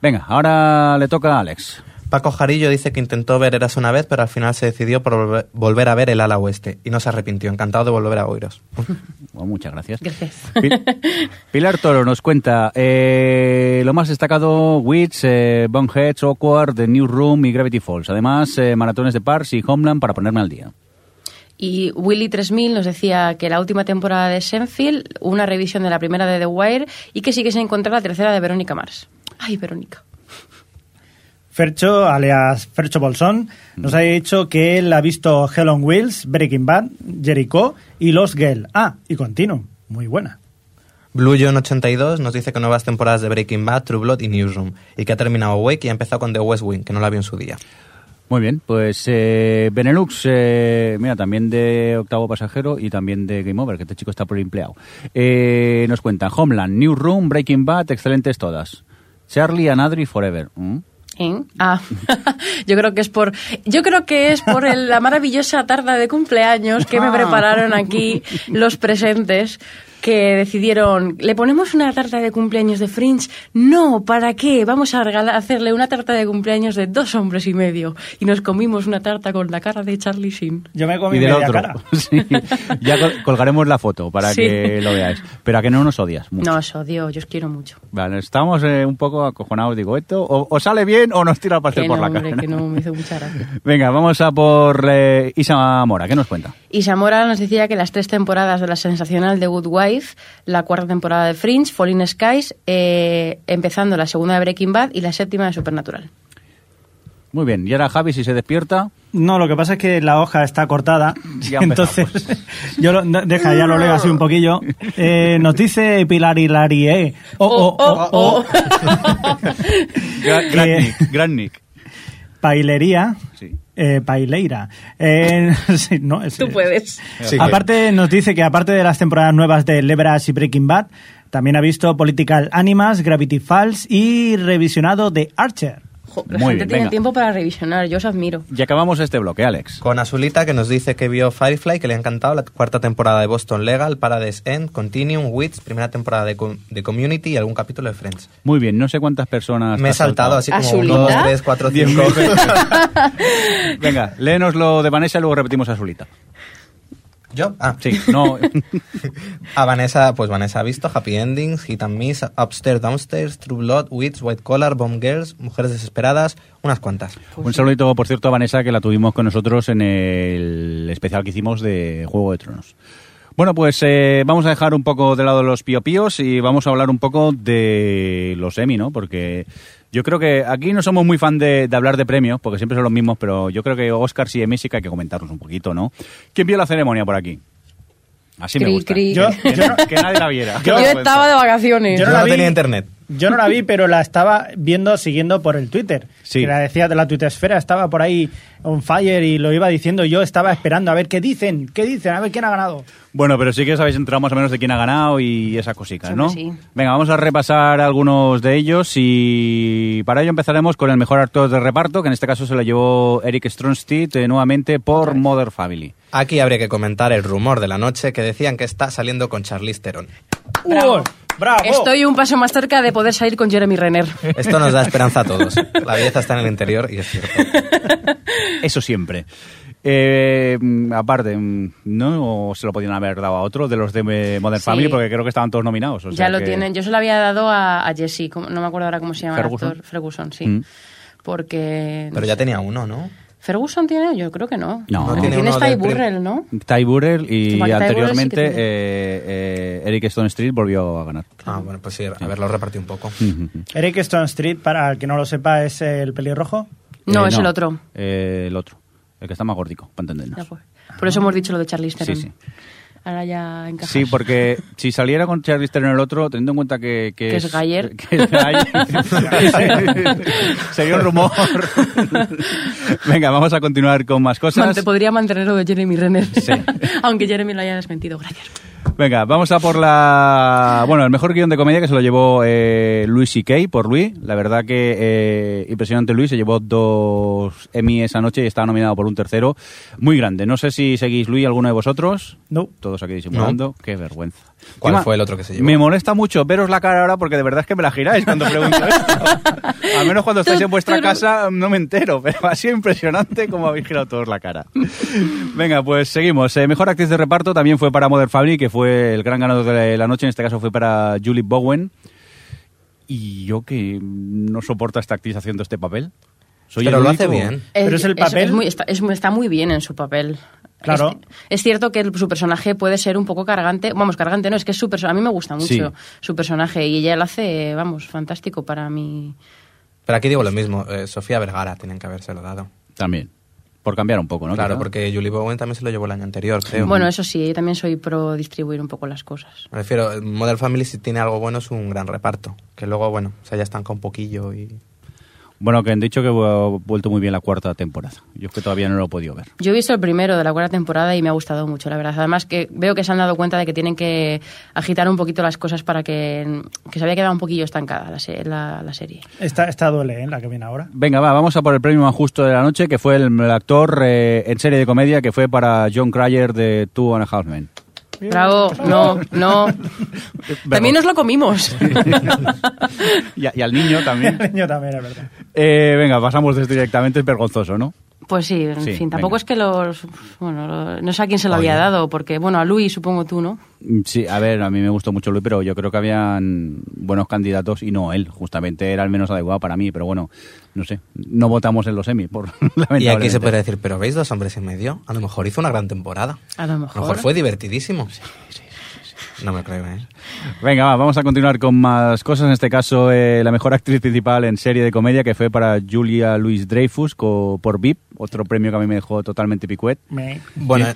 Venga, ahora le toca a Alex. Paco Jarillo dice que intentó ver Eras una vez, pero al final se decidió por volver, a ver El ala oeste y no se arrepintió. Encantado de volver a oíros. Bueno, muchas gracias. Gracias. Pi- Pilar Toro nos cuenta eh, lo más destacado, Wits, eh, Boneheads, Awkward, The New Room y Gravity Falls. Además, eh, maratones de Parks y Homeland para ponerme al día. Y Willy 3000 nos decía que la última temporada de Senfield, una revisión de la primera de The Wire y que sí que se encontrar la tercera de Verónica Mars. Ay, Verónica. Fercho, alias Fercho Bolsón, nos ha dicho que él ha visto Hell on Wheels, Breaking Bad, Jericho y Los Girl. Ah, y Continuum. Muy buena. Blue John 82 nos dice que nuevas temporadas de Breaking Bad, True Blood y Newsroom y que ha terminado Awake y ha empezado con The West Wing, que no la vio en su día. Muy bien, pues eh, Benelux, eh, mira, también de Octavo Pasajero y también de Game Over, que este chico está por empleado. Eh, nos cuentan Homeland, New Room, Breaking Bad, excelentes todas. Charlie and Adri Forever. ¿Mm? Ah, yo creo que es por, yo creo que es por el- la maravillosa tarta de cumpleaños que me prepararon aquí los presentes que decidieron, ¿le ponemos una tarta de cumpleaños de Fringe? No, ¿para qué? Vamos a regalar- hacerle una tarta de cumpleaños de dos hombres y medio. Y nos comimos una tarta con la cara de Charlie Sheen. Yo me comí Y del media otro. cara. Sí, ya col- colgaremos la foto para Sí. que lo veáis. Pero a que no nos odias mucho. No, os odio, yo os quiero mucho. Vale, estamos eh, un poco acojonados. Digo, esto o, o sale bien o nos tira el pastel Que por no, la hombre, cara. que no me hizo mucha gracia. Venga, vamos a por eh, Isa Mora. ¿Qué nos cuenta? Y Samora nos decía que las tres temporadas de la sensacional The Good Wife, la cuarta temporada de Fringe, Falling Skies, eh, empezando la segunda de Breaking Bad y la séptima de Supernatural. Muy bien. Y ahora Javi, si se despierta. No, lo que pasa es que la hoja está cortada. Ya entonces, yo lo, deja, ya lo leo así un poquillo. Eh, nos dice Pilar Hilarie. Oh, oh, oh, oh. Gra- Gran Eh, Nick. Gran Nick. Pailería. Sí. Eh, Paileira. Eh, sí, no, es- Tú puedes. Sí aparte, nos dice que aparte de las temporadas nuevas de Leverage y Breaking Bad, también ha visto Political Animas, Gravity Falls y revisionado de Archer. Jo, la Muy gente bien, tiene venga. tiempo para revisionar, yo os admiro. Y acabamos este bloque, Alex. Con Azulita que nos dice que vio Firefly, que le ha encantado la cuarta temporada de Boston Legal, Paradise End, Continuum, Wits, primera temporada de, Com- de Community y algún capítulo de Friends. Muy bien, no sé cuántas personas. Me he saltado así como ¿Azulita? 1, 2, 3, 4, 5. Venga, léenos lo de Vanessa y luego repetimos a Zulita. ¿Yo? Ah, Sí, no. A Vanessa, pues Vanessa ha visto Happy Endings, Hit and Miss, Upstairs, Downstairs, True Blood, Wits, White Collar, Bomb Girls, Mujeres Desesperadas, unas cuantas. Un saludito, por cierto, a Vanessa, que la tuvimos con nosotros en el especial que hicimos de Juego de Tronos. Bueno, pues eh, vamos a dejar un poco de lado los piopíos y vamos a hablar un poco de los Emmy, ¿no? Porque yo creo que aquí no somos muy fan de, de hablar de premios, porque siempre son los mismos, pero yo creo que Emmy sí que hay que comentarlos un poquito, ¿no? ¿Quién vio la ceremonia por aquí? Así me Cri, gusta. cri. Yo- Que, que nadie la viera. Yo, estaba de vacaciones. Yo Yo no no, la vi. tenía internet. Yo no la vi, pero la estaba viendo, siguiendo por el Twitter. Sí. Que la decía de la Twittosfera, estaba por ahí on fire y lo iba diciendo. Yo estaba esperando a ver qué dicen, qué dicen, a ver quién ha ganado. Bueno, pero sí que os habéis enterado más o menos de quién ha ganado y esas cositas, ¿no? Sí. Venga, vamos a repasar algunos de ellos y para ello empezaremos con el mejor actor de reparto, que en este caso se lo llevó Eric Stronstedt eh, nuevamente por Mother Family. Aquí habría que comentar el rumor de la noche que decían que está saliendo con Charlize Theron. Bravo. Estoy un paso más cerca de poder salir con Jeremy Renner. Esto nos da esperanza a todos. La belleza está en el interior y es cierto. Eso siempre. Eh, aparte, mm, no se lo podían haber dado a otro de los de Modern Sí. Family porque creo que estaban todos nominados. o ya lo que- tienen. Yo se lo había dado a, a Jesse, como- no me acuerdo ahora cómo se llama Ferguson. el actor. Ferguson, sí. Mm. Porque... Pero ya tenía uno, ¿no? ¿Ferguson tiene? Yo creo que no. No. No tiene Tienes Ty Burrell, ¿no? Ty Burrell y Burrell sí anteriormente eh, eh, Eric Stone Street volvió a ganar. Ah, bueno, pues sí, haberlo repartido un poco. Eric Stone Street, para el que no lo sepa, es el pelirrojo. No, Eh, es el otro. eh, el otro. El que está más gordico, para entendernos. Ya, pues. Por eso hemos dicho lo de Charlize Theron. Sí, sí. Ahora ya encajas. Sí, porque si saliera con Charlize Theron el otro, teniendo en cuenta que, que, Que es Gayer. que es Gayer, sería un rumor. Venga, vamos a continuar con más cosas. Mante- podría mantener lo de Jeremy Renner. Sí. Aunque Jeremy lo haya desmentido. Gracias. Venga, vamos a por la... Bueno, el mejor guion de comedia que se lo llevó eh, Louis C.K. por Louis. La verdad que eh, impresionante Louis, se llevó dos Emmy esa noche y estaba nominado por un tercero. Muy grande. No sé si seguís Louis alguno de vosotros. No. Todos aquí disimulando. Qué vergüenza. ¿Cuál Encima, fue el otro que se llevó? Me molesta mucho veros la cara ahora porque de verdad es que me la giráis cuando pregunto esto. Al menos cuando estáis en vuestra casa no me entero, pero ha sido impresionante como habéis girado todos la cara. Venga, pues seguimos. Eh, mejor actriz de reparto también fue para Mother Family, que fue el gran ganador de la noche. En este caso fue para Julie Bowen. Y yo que no soporto a esta actriz haciendo este papel. Soy Pero el lo hace bien. Pero es el papel- muy- está, es muy- está muy bien en su papel. Claro. Es, es cierto que el- su personaje puede ser un poco cargante. Vamos, cargante no, es que es su a mí me gusta mucho Sí. su personaje y ella lo hace, vamos, fantástico para mí. Pero aquí digo lo mismo. eh, Sofía Vergara tienen que habérselo dado. También. Por cambiar un poco, ¿no? Claro, Quizá. porque Julie Bowen también se lo llevó el año anterior, creo. Bueno, eso sí, yo también soy pro distribuir un poco las cosas. Me refiero, Modern Family si tiene algo bueno es un gran reparto. Que luego, bueno, se haya estancado un poquillo y... Bueno, que han dicho que ha vuelto muy bien la cuarta temporada. Yo es que todavía no lo he podido ver. Yo he visto el primero de la cuarta temporada y me ha gustado mucho, la verdad. Además que veo que se han dado cuenta de que tienen que agitar un poquito las cosas para que, que se había quedado un poquillo estancada la, se- la- la serie. Esta, esta duele, ¿eh? La que viene ahora. Venga, va, vamos a por el premio más justo de la noche, que fue el, el actor eh, en serie de comedia, que fue para John Cryer de Two and a Half Men. Bravo, no, no. También nos lo comimos. y, al niño también. Yo también, es verdad. Eh, venga, pasamos de esto directamente, es vergonzoso, ¿no? Pues sí, en Sí, fin, tampoco venga. es que los... Bueno, lo- no sé a quién se lo Oye. había dado, porque, bueno, a Luis supongo tú, ¿no? Mm, Sí, a ver, a mí me gustó mucho Luis, pero yo creo que habían buenos candidatos y no él, justamente era el menos adecuado para mí, pero bueno, no sé, no votamos en los Emmy, por Y aquí se puede decir, pero ¿veis dos hombres y medio? A lo mejor hizo una gran temporada. A lo A mejor. lo mejor fue divertidísimo. No me creo, ¿eh? Venga, va, vamos a continuar con más cosas. En este caso, eh, la mejor actriz principal en serie de comedia, que fue para Julia Louis Dreyfus por VIP, otro premio que a mí me dejó totalmente picuet. Me- Bueno, Sí,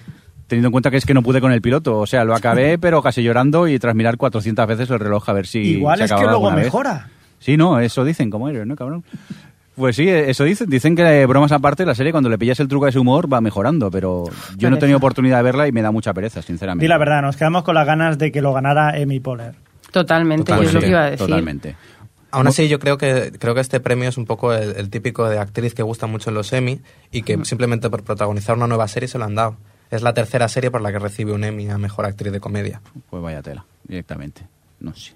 Teniendo en cuenta que es que no pude con el piloto, o sea, lo acabé, pero casi llorando y tras mirar 400 veces el reloj a ver si. Igual se es que luego alguna vez. mejora. Sí, no, eso dicen, como eres, ¿no, cabrón? Pues sí, eso dicen. Dicen que, eh, bromas aparte, la serie, cuando le pillas el truco de su humor, va mejorando, pero yo no he tenido oportunidad de verla y me da mucha pereza, sinceramente. Di la verdad, nos quedamos con las ganas de que lo ganara Amy Poehler. Totalmente, yo es lo Totalmente, que iba a decir. Totalmente. Aún así, yo creo que, creo que este premio es un poco el, el típico de actriz que gusta mucho en los Emmy y que simplemente por protagonizar una nueva serie se lo han dado. Es la tercera serie por la que recibe un Emmy a Mejor Actriz de Comedia. Pues vaya tela, directamente. No sé.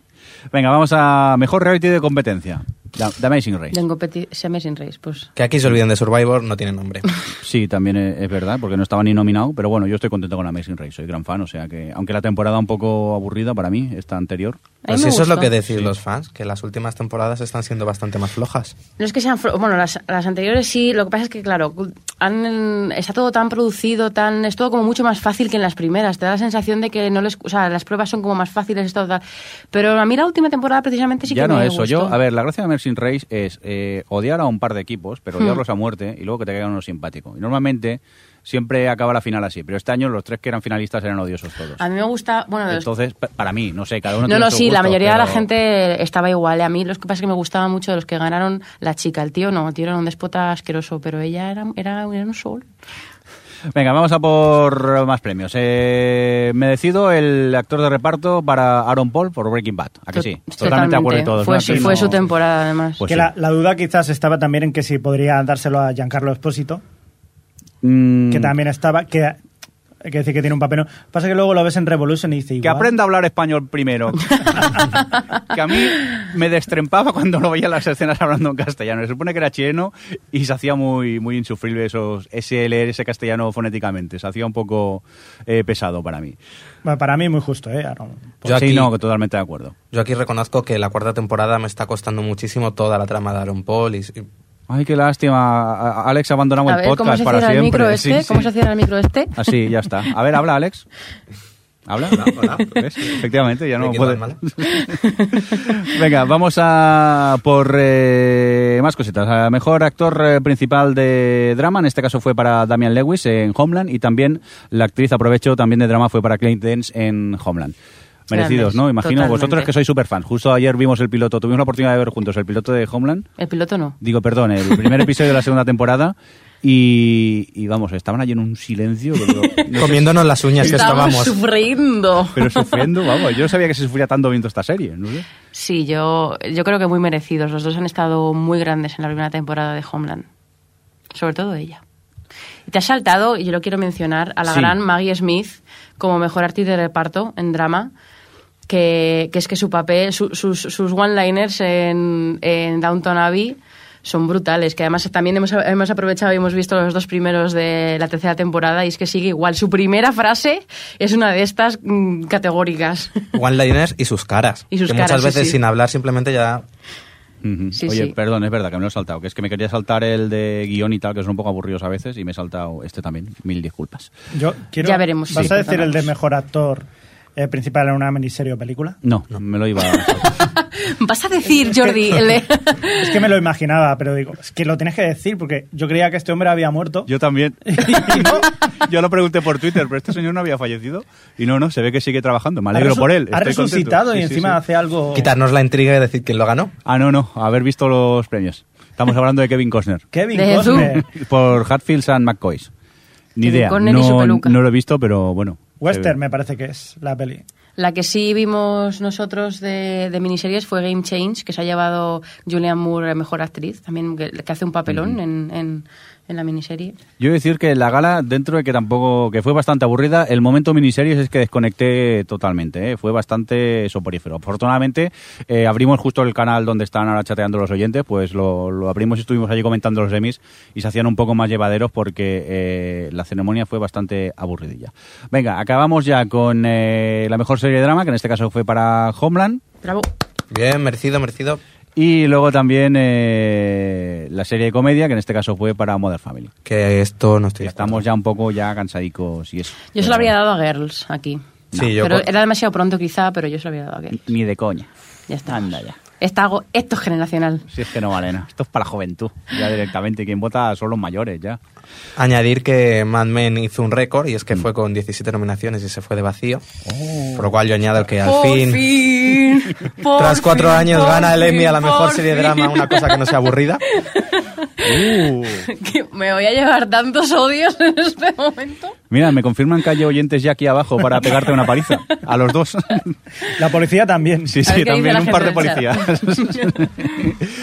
Venga, vamos a mejor reality de competencia. The, The Amazing Race. Tengo Petit Amazing Race, pues... Que aquí se olviden de Survivor, no tiene nombre. Sí, también es, verdad, porque no estaba ni nominado, pero bueno, yo estoy contento con Amazing Race, soy gran fan, o sea que, aunque la temporada un poco aburrida para mí, esta anterior, Pues eso es lo que decís los fans, que las últimas temporadas están siendo bastante más flojas. No es que sean... flo- Bueno, las, las anteriores sí, lo que pasa es que, claro, han- está todo tan producido, tan es todo como mucho más fácil que en las primeras. Te da la sensación de que no les... O sea, las pruebas son como más fáciles, tal. Pero a mí la última temporada precisamente sí ya que no me eso. gustó. Yo, a ver, la gracia de Amazing Race es eh, odiar a un par de equipos, pero Hmm. odiarlos a muerte y luego que te caigan uno simpático. Y normalmente siempre acaba la final así. Pero este año los tres que eran finalistas eran odiosos todos. A mí me gusta, bueno, los- Entonces, pa- para mí, no sé, cada uno No, tiene no, su sí, la mayoría de la gente estaba igual. ¿eh? A mí lo que pasa es que me gustaba mucho de los que ganaron la chica. El tío no, el tío era un despota asqueroso, pero ella era, era, era un sol. Venga, vamos a por más premios. Eh, me decido el actor de reparto para Aaron Paul por Breaking Bad. ¿A que sí? Totalmente de acuerdo de todos. Fue, ¿no? su, fue no- su temporada, además. Pues que sí. la, la duda quizás estaba también en que si podría dárselo a Giancarlo Espósito, Mm, que también estaba, que hay que decir que tiene un papel. Pasa que luego lo ves en Revolution y dice Que igual. aprenda a hablar español primero. que a mí me destrempaba cuando lo veía en las escenas hablando en castellano. Se supone que era chileno y se hacía muy, muy insufrible esos, ese leer ese castellano fonéticamente. Se hacía un poco eh, pesado para mí. Bueno, Para mí muy justo, ¿eh? Aaron. Yo sí, aquí- no, totalmente de acuerdo. Yo aquí reconozco que la cuarta temporada me está costando muchísimo toda la trama de Aaron Paul y, y Ay, qué lástima. Alex abandonamos A el ver, ¿cómo podcast se para cierra el siempre. micro este? Sí, ¿Cómo sí. se cierra el micro este? Así, ya está. A ver, habla, Alex. ¿Habla? hola. ¿Ves? Efectivamente, ya no mal. Venga, vamos a por eh, más cositas. A mejor actor eh, principal de drama, en este caso fue para Damian Lewis en Homeland y también la actriz, aprovecho, también de drama fue para Clint Dance en Homeland. Merecidos, Grandes, ¿no? Imagino totalmente. vosotros que sois super fans. Justo ayer vimos el piloto, tuvimos la oportunidad de ver juntos el piloto de Homeland. El piloto no. Digo, perdón, el primer episodio de la segunda temporada. Y, y vamos, estaban allí en un silencio. no sé comiéndonos las uñas que estábamos. sufriendo. pero sufriendo, vamos. Yo no sabía que se sufría tanto viendo esta serie. ¿no? Sí, yo, yo creo que muy merecidos. Los dos han estado muy grandes en la primera temporada de Homeland. Sobre todo ella. Y te has saltado, y yo lo quiero mencionar, a la Sí. gran Maggie Smith como mejor actriz de reparto en drama. Que, que es que su papel, su- sus, sus one-liners en, en Downton Abbey son brutales. Que además también hemos, hemos aprovechado y hemos visto los dos primeros de la tercera temporada y es que sigue igual. Su primera frase es una de estas mm, categóricas. One-liners y sus caras. Y sus que caras, muchas veces sí. sin hablar simplemente ya... Sí, Oye, sí. perdón, es verdad que me lo he saltado, que es que me quería saltar el de guion y tal, que son un poco aburridos a veces, y me he saltado este también. Mil disculpas. Yo quiero, Ya veremos, ¿Vas sí, a decir el de mejor actor eh, principal en una miniserie o película? No, me lo iba a... Vas a decir, Jordi, Es que me lo imaginaba, pero digo, es que lo tienes que decir porque yo creía que este hombre había muerto. Yo también. Yo lo pregunté por Twitter, pero este señor no había fallecido. Y no, no, se ve que sigue trabajando. Me alegro por él. Ha contento. resucitado y sí, encima sí. hace algo. Quitarnos la intriga y decir quién lo ganó. Ah, no, no, haber visto los premios. Estamos hablando de Kevin Costner. Kevin De Costner. por Hatfields and McCoys. Ni Kevin idea. Costner y su No, no lo he visto, pero bueno. Western me parece que es la peli. La que sí vimos nosotros de, de miniseries fue Game Change, que se ha llevado Julianne Moore a Mejor Actriz, también que, que hace un papelón en, en, en la miniserie. Yo voy a decir que la gala, dentro de que tampoco, que fue bastante aburrida, el momento miniseries es que desconecté totalmente, ¿eh? fue bastante soporífero. Afortunadamente, eh, abrimos justo el canal donde están ahora chateando los oyentes, pues lo, lo abrimos y estuvimos allí comentando los semis y se hacían un poco más llevaderos porque eh, la ceremonia fue bastante aburridilla. Venga, acabamos ya con eh, la mejor serie de drama, que en este caso fue para Homeland. Bravo. Bien, merecido, merecido. Y luego también eh, la serie de comedia, que en este caso fue para Mother Family. Que esto no estoy... Estamos ya un poco ya cansadicos y eso. Yo se lo habría dado a Girls aquí. Sí, yo... Pero era demasiado pronto quizá, pero yo se lo habría dado a Girls. Ni de coña. Ya está. Anda ya. Esta hago- esto es generacional. Si es que no vale nada. Esto es para juventud, ya directamente. Quien vota son los mayores, ya. Añadir que Mad Men hizo un récord y es que fue con 17 nominaciones y se fue de vacío. Por lo cual yo añado que al Por fin, fin, por tras cuatro fin, años, gana el Emmy a la mejor serie de drama, una cosa que no sea aburrida. Que me voy a llevar tantos odios en este momento. Mira, me confirman que hay oyentes ya aquí abajo para pegarte una paliza. A los dos. La policía también. Sí, sí, también un par de policías.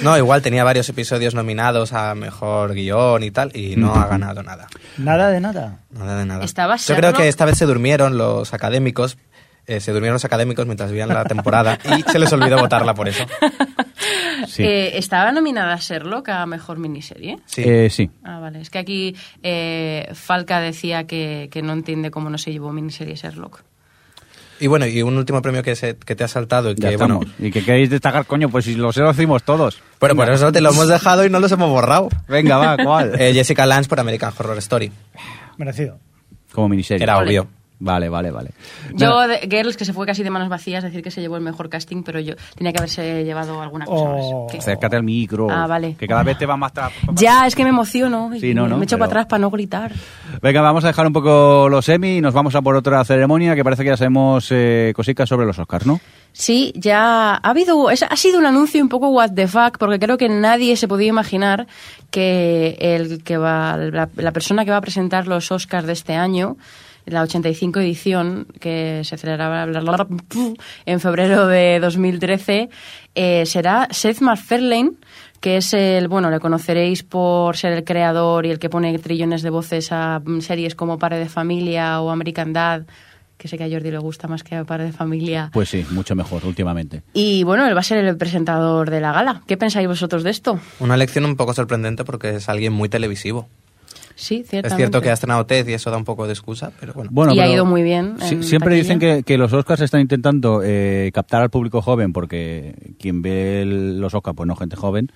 No, igual tenía varios episodios nominados a mejor guion y tal, y no ha ganado nada. Nada de nada. Nada de nada. Estaba Yo creo que esta vez se durmieron los académicos. Eh, se durmieron los académicos mientras veían la temporada y se les olvidó votarla por eso. Sí. Eh, ¿Estaba nominada Sherlock a mejor miniserie? Sí. Eh, sí. Ah, vale. Es que aquí eh, Falca decía que, que no entiende cómo no se llevó miniserie Sherlock. Y bueno, y un último premio que, se, que te ha saltado y Ya que, bueno, estamos. Y que queréis destacar, coño, pues si los hicimos todos. bueno, por eso te lo hemos dejado y no los hemos borrado. Venga, va, ¿cuál? Eh, Jessica Lange por American Horror Story. Merecido. Como miniserie. Era obvio. Vale, vale, vale. Yo, de Girls, que se fue casi de manos vacías, decir que se llevó el mejor casting, pero yo tenía que haberse llevado alguna cosa Oh. más. ¿Qué? acércate al micro. Ah, vale. Que cada vez te va más... Ya, es que me emociono. y Sí, no, no, me echo pero- para atrás para no gritar. Venga, vamos a dejar un poco los Emmy y nos vamos a por otra ceremonia que parece que ya sabemos eh, cositas sobre los Oscars, ¿no? Sí, ya ha habido, es- ha sido un anuncio un poco what the fuck, porque creo que nadie se podía imaginar que el que va, la, la persona que va a presentar los Oscars de este año, la 85 edición que se celebraba en febrero de 2013, eh, será Seth MacFarlane, que es el, bueno, le conoceréis por ser el creador y el que pone trillones de voces a mm, series como Padre de Familia o American Dad, que sé que a Jordi le gusta más que a Padre de Familia. Pues sí, mucho mejor últimamente. Y bueno, él va a ser el presentador de la gala. ¿Qué pensáis vosotros de esto? Una elección un poco sorprendente porque es alguien muy televisivo. Sí, Es ciertamente. cierto que ha estrenado TED y eso da un poco de excusa, pero bueno. Bueno, Y ha pero ido muy bien sí, en siempre taquilla. dicen que, que los Oscars están intentando eh, captar al público joven porque quien ve el- los Oscars, pues no gente joven.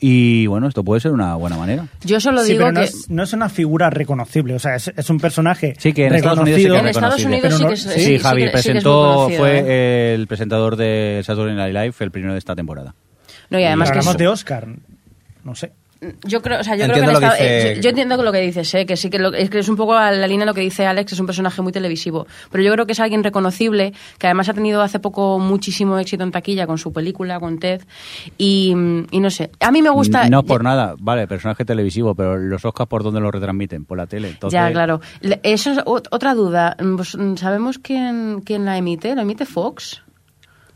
Y bueno, esto puede ser una buena manera. Yo solo Sí, digo pero no que... es, no es una figura reconocible, o sea, es, es un personaje Sí, que en Estados Unidos sí que reconocido. es En Estados reconocible. Unidos sí que no- es- Sí, sí, sí Javi, sí es presentó, fue ¿eh? el presentador de Saturday Night Live, el primero de esta temporada. No, y además que Hablamos es- de Oscar, no sé. Yo creo, o sea, yo Entiendo creo que en dice- eh, yo, yo entiendo lo que dices, ¿eh? que sí que, lo- es que es un poco a la línea de lo que dice Alex, es un personaje muy televisivo, pero yo creo que es alguien reconocible, que además ha tenido hace poco muchísimo éxito en taquilla con su película, con Ted, y, y no sé, a mí me gusta... No por nada, vale, personaje televisivo, pero los Oscars por dónde lo retransmiten, por la tele. Entonces, Ya, claro. Eso es ot- otra duda. Pues, mm, ¿Sabemos quién, quién la emite? ¿La emite Fox?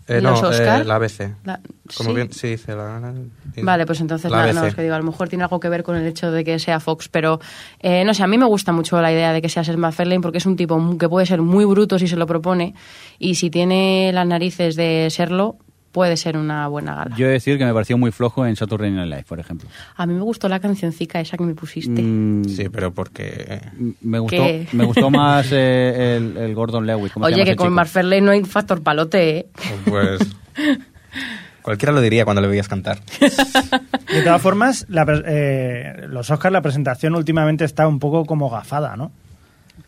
Eh, ¿Los no, Oscar? eh, la ABC. La- Como ¿sí? bien, sí, dice la, la- Vale, pues entonces la nada, no, es que digo, a lo mejor tiene algo que ver con el hecho de que sea Fox, pero eh, no sé, a mí me gusta mucho la idea de que sea Seth MacFarlane porque es un tipo que puede ser muy bruto si se lo propone y si tiene las narices de serlo, puede ser una buena gala. Yo he de decir que me pareció muy flojo en Saturday Night Live, por ejemplo. A mí me gustó la cancioncica esa que me pusiste. Mm, Sí, pero porque... Me gustó, ¿Qué? me gustó más eh, el, el Gordon Lewis. ¿cómo se Oye, que con? MacFarlane no hay factor palote, ¿eh? Pues... cualquiera lo diría cuando le veías cantar. De todas formas, la eh, los Oscars, la presentación últimamente está un poco como gafada, ¿no?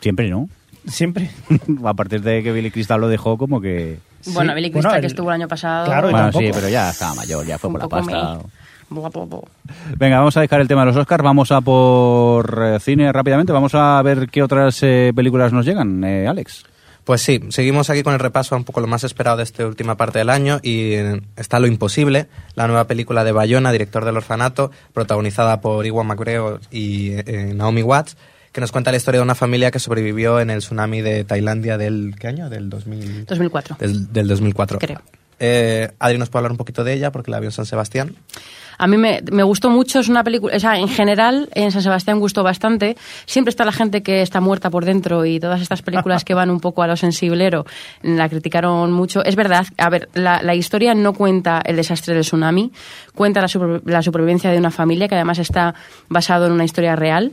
Siempre, ¿no? Siempre. A partir de que Billy Crystal lo dejó, como que... Bueno, Billy bueno, Crystal, el- que estuvo el año pasado. Claro, y Bueno, sí, pero ya estaba mayor, ya fue un por la pasta. Venga, vamos a dejar el tema de los Oscars, vamos a por eh, cine rápidamente, vamos a ver qué otras eh, películas nos llegan, eh, Alex. Pues sí, seguimos aquí con el repaso a un poco lo más esperado de esta última parte del año y eh, está Lo Imposible, la nueva película de Bayona, director del orfanato, protagonizada por Iwan McGregor y eh, Naomi Watts, que nos cuenta la historia de una familia que sobrevivió en el tsunami de Tailandia del... ¿qué año? Del 2000... 2004. Del, del 2004. Creo. Eh, Adri nos puede hablar un poquito de ella porque la vio en San Sebastián. A mí me, me gustó mucho, es una película, o sea, en general en San Sebastián gustó bastante. Siempre está la gente que está muerta por dentro y todas estas películas que van un poco a lo sensiblero la criticaron mucho. Es verdad, a ver, la, la historia no cuenta el desastre del tsunami, cuenta la, super- la supervivencia de una familia que además está basado en una historia real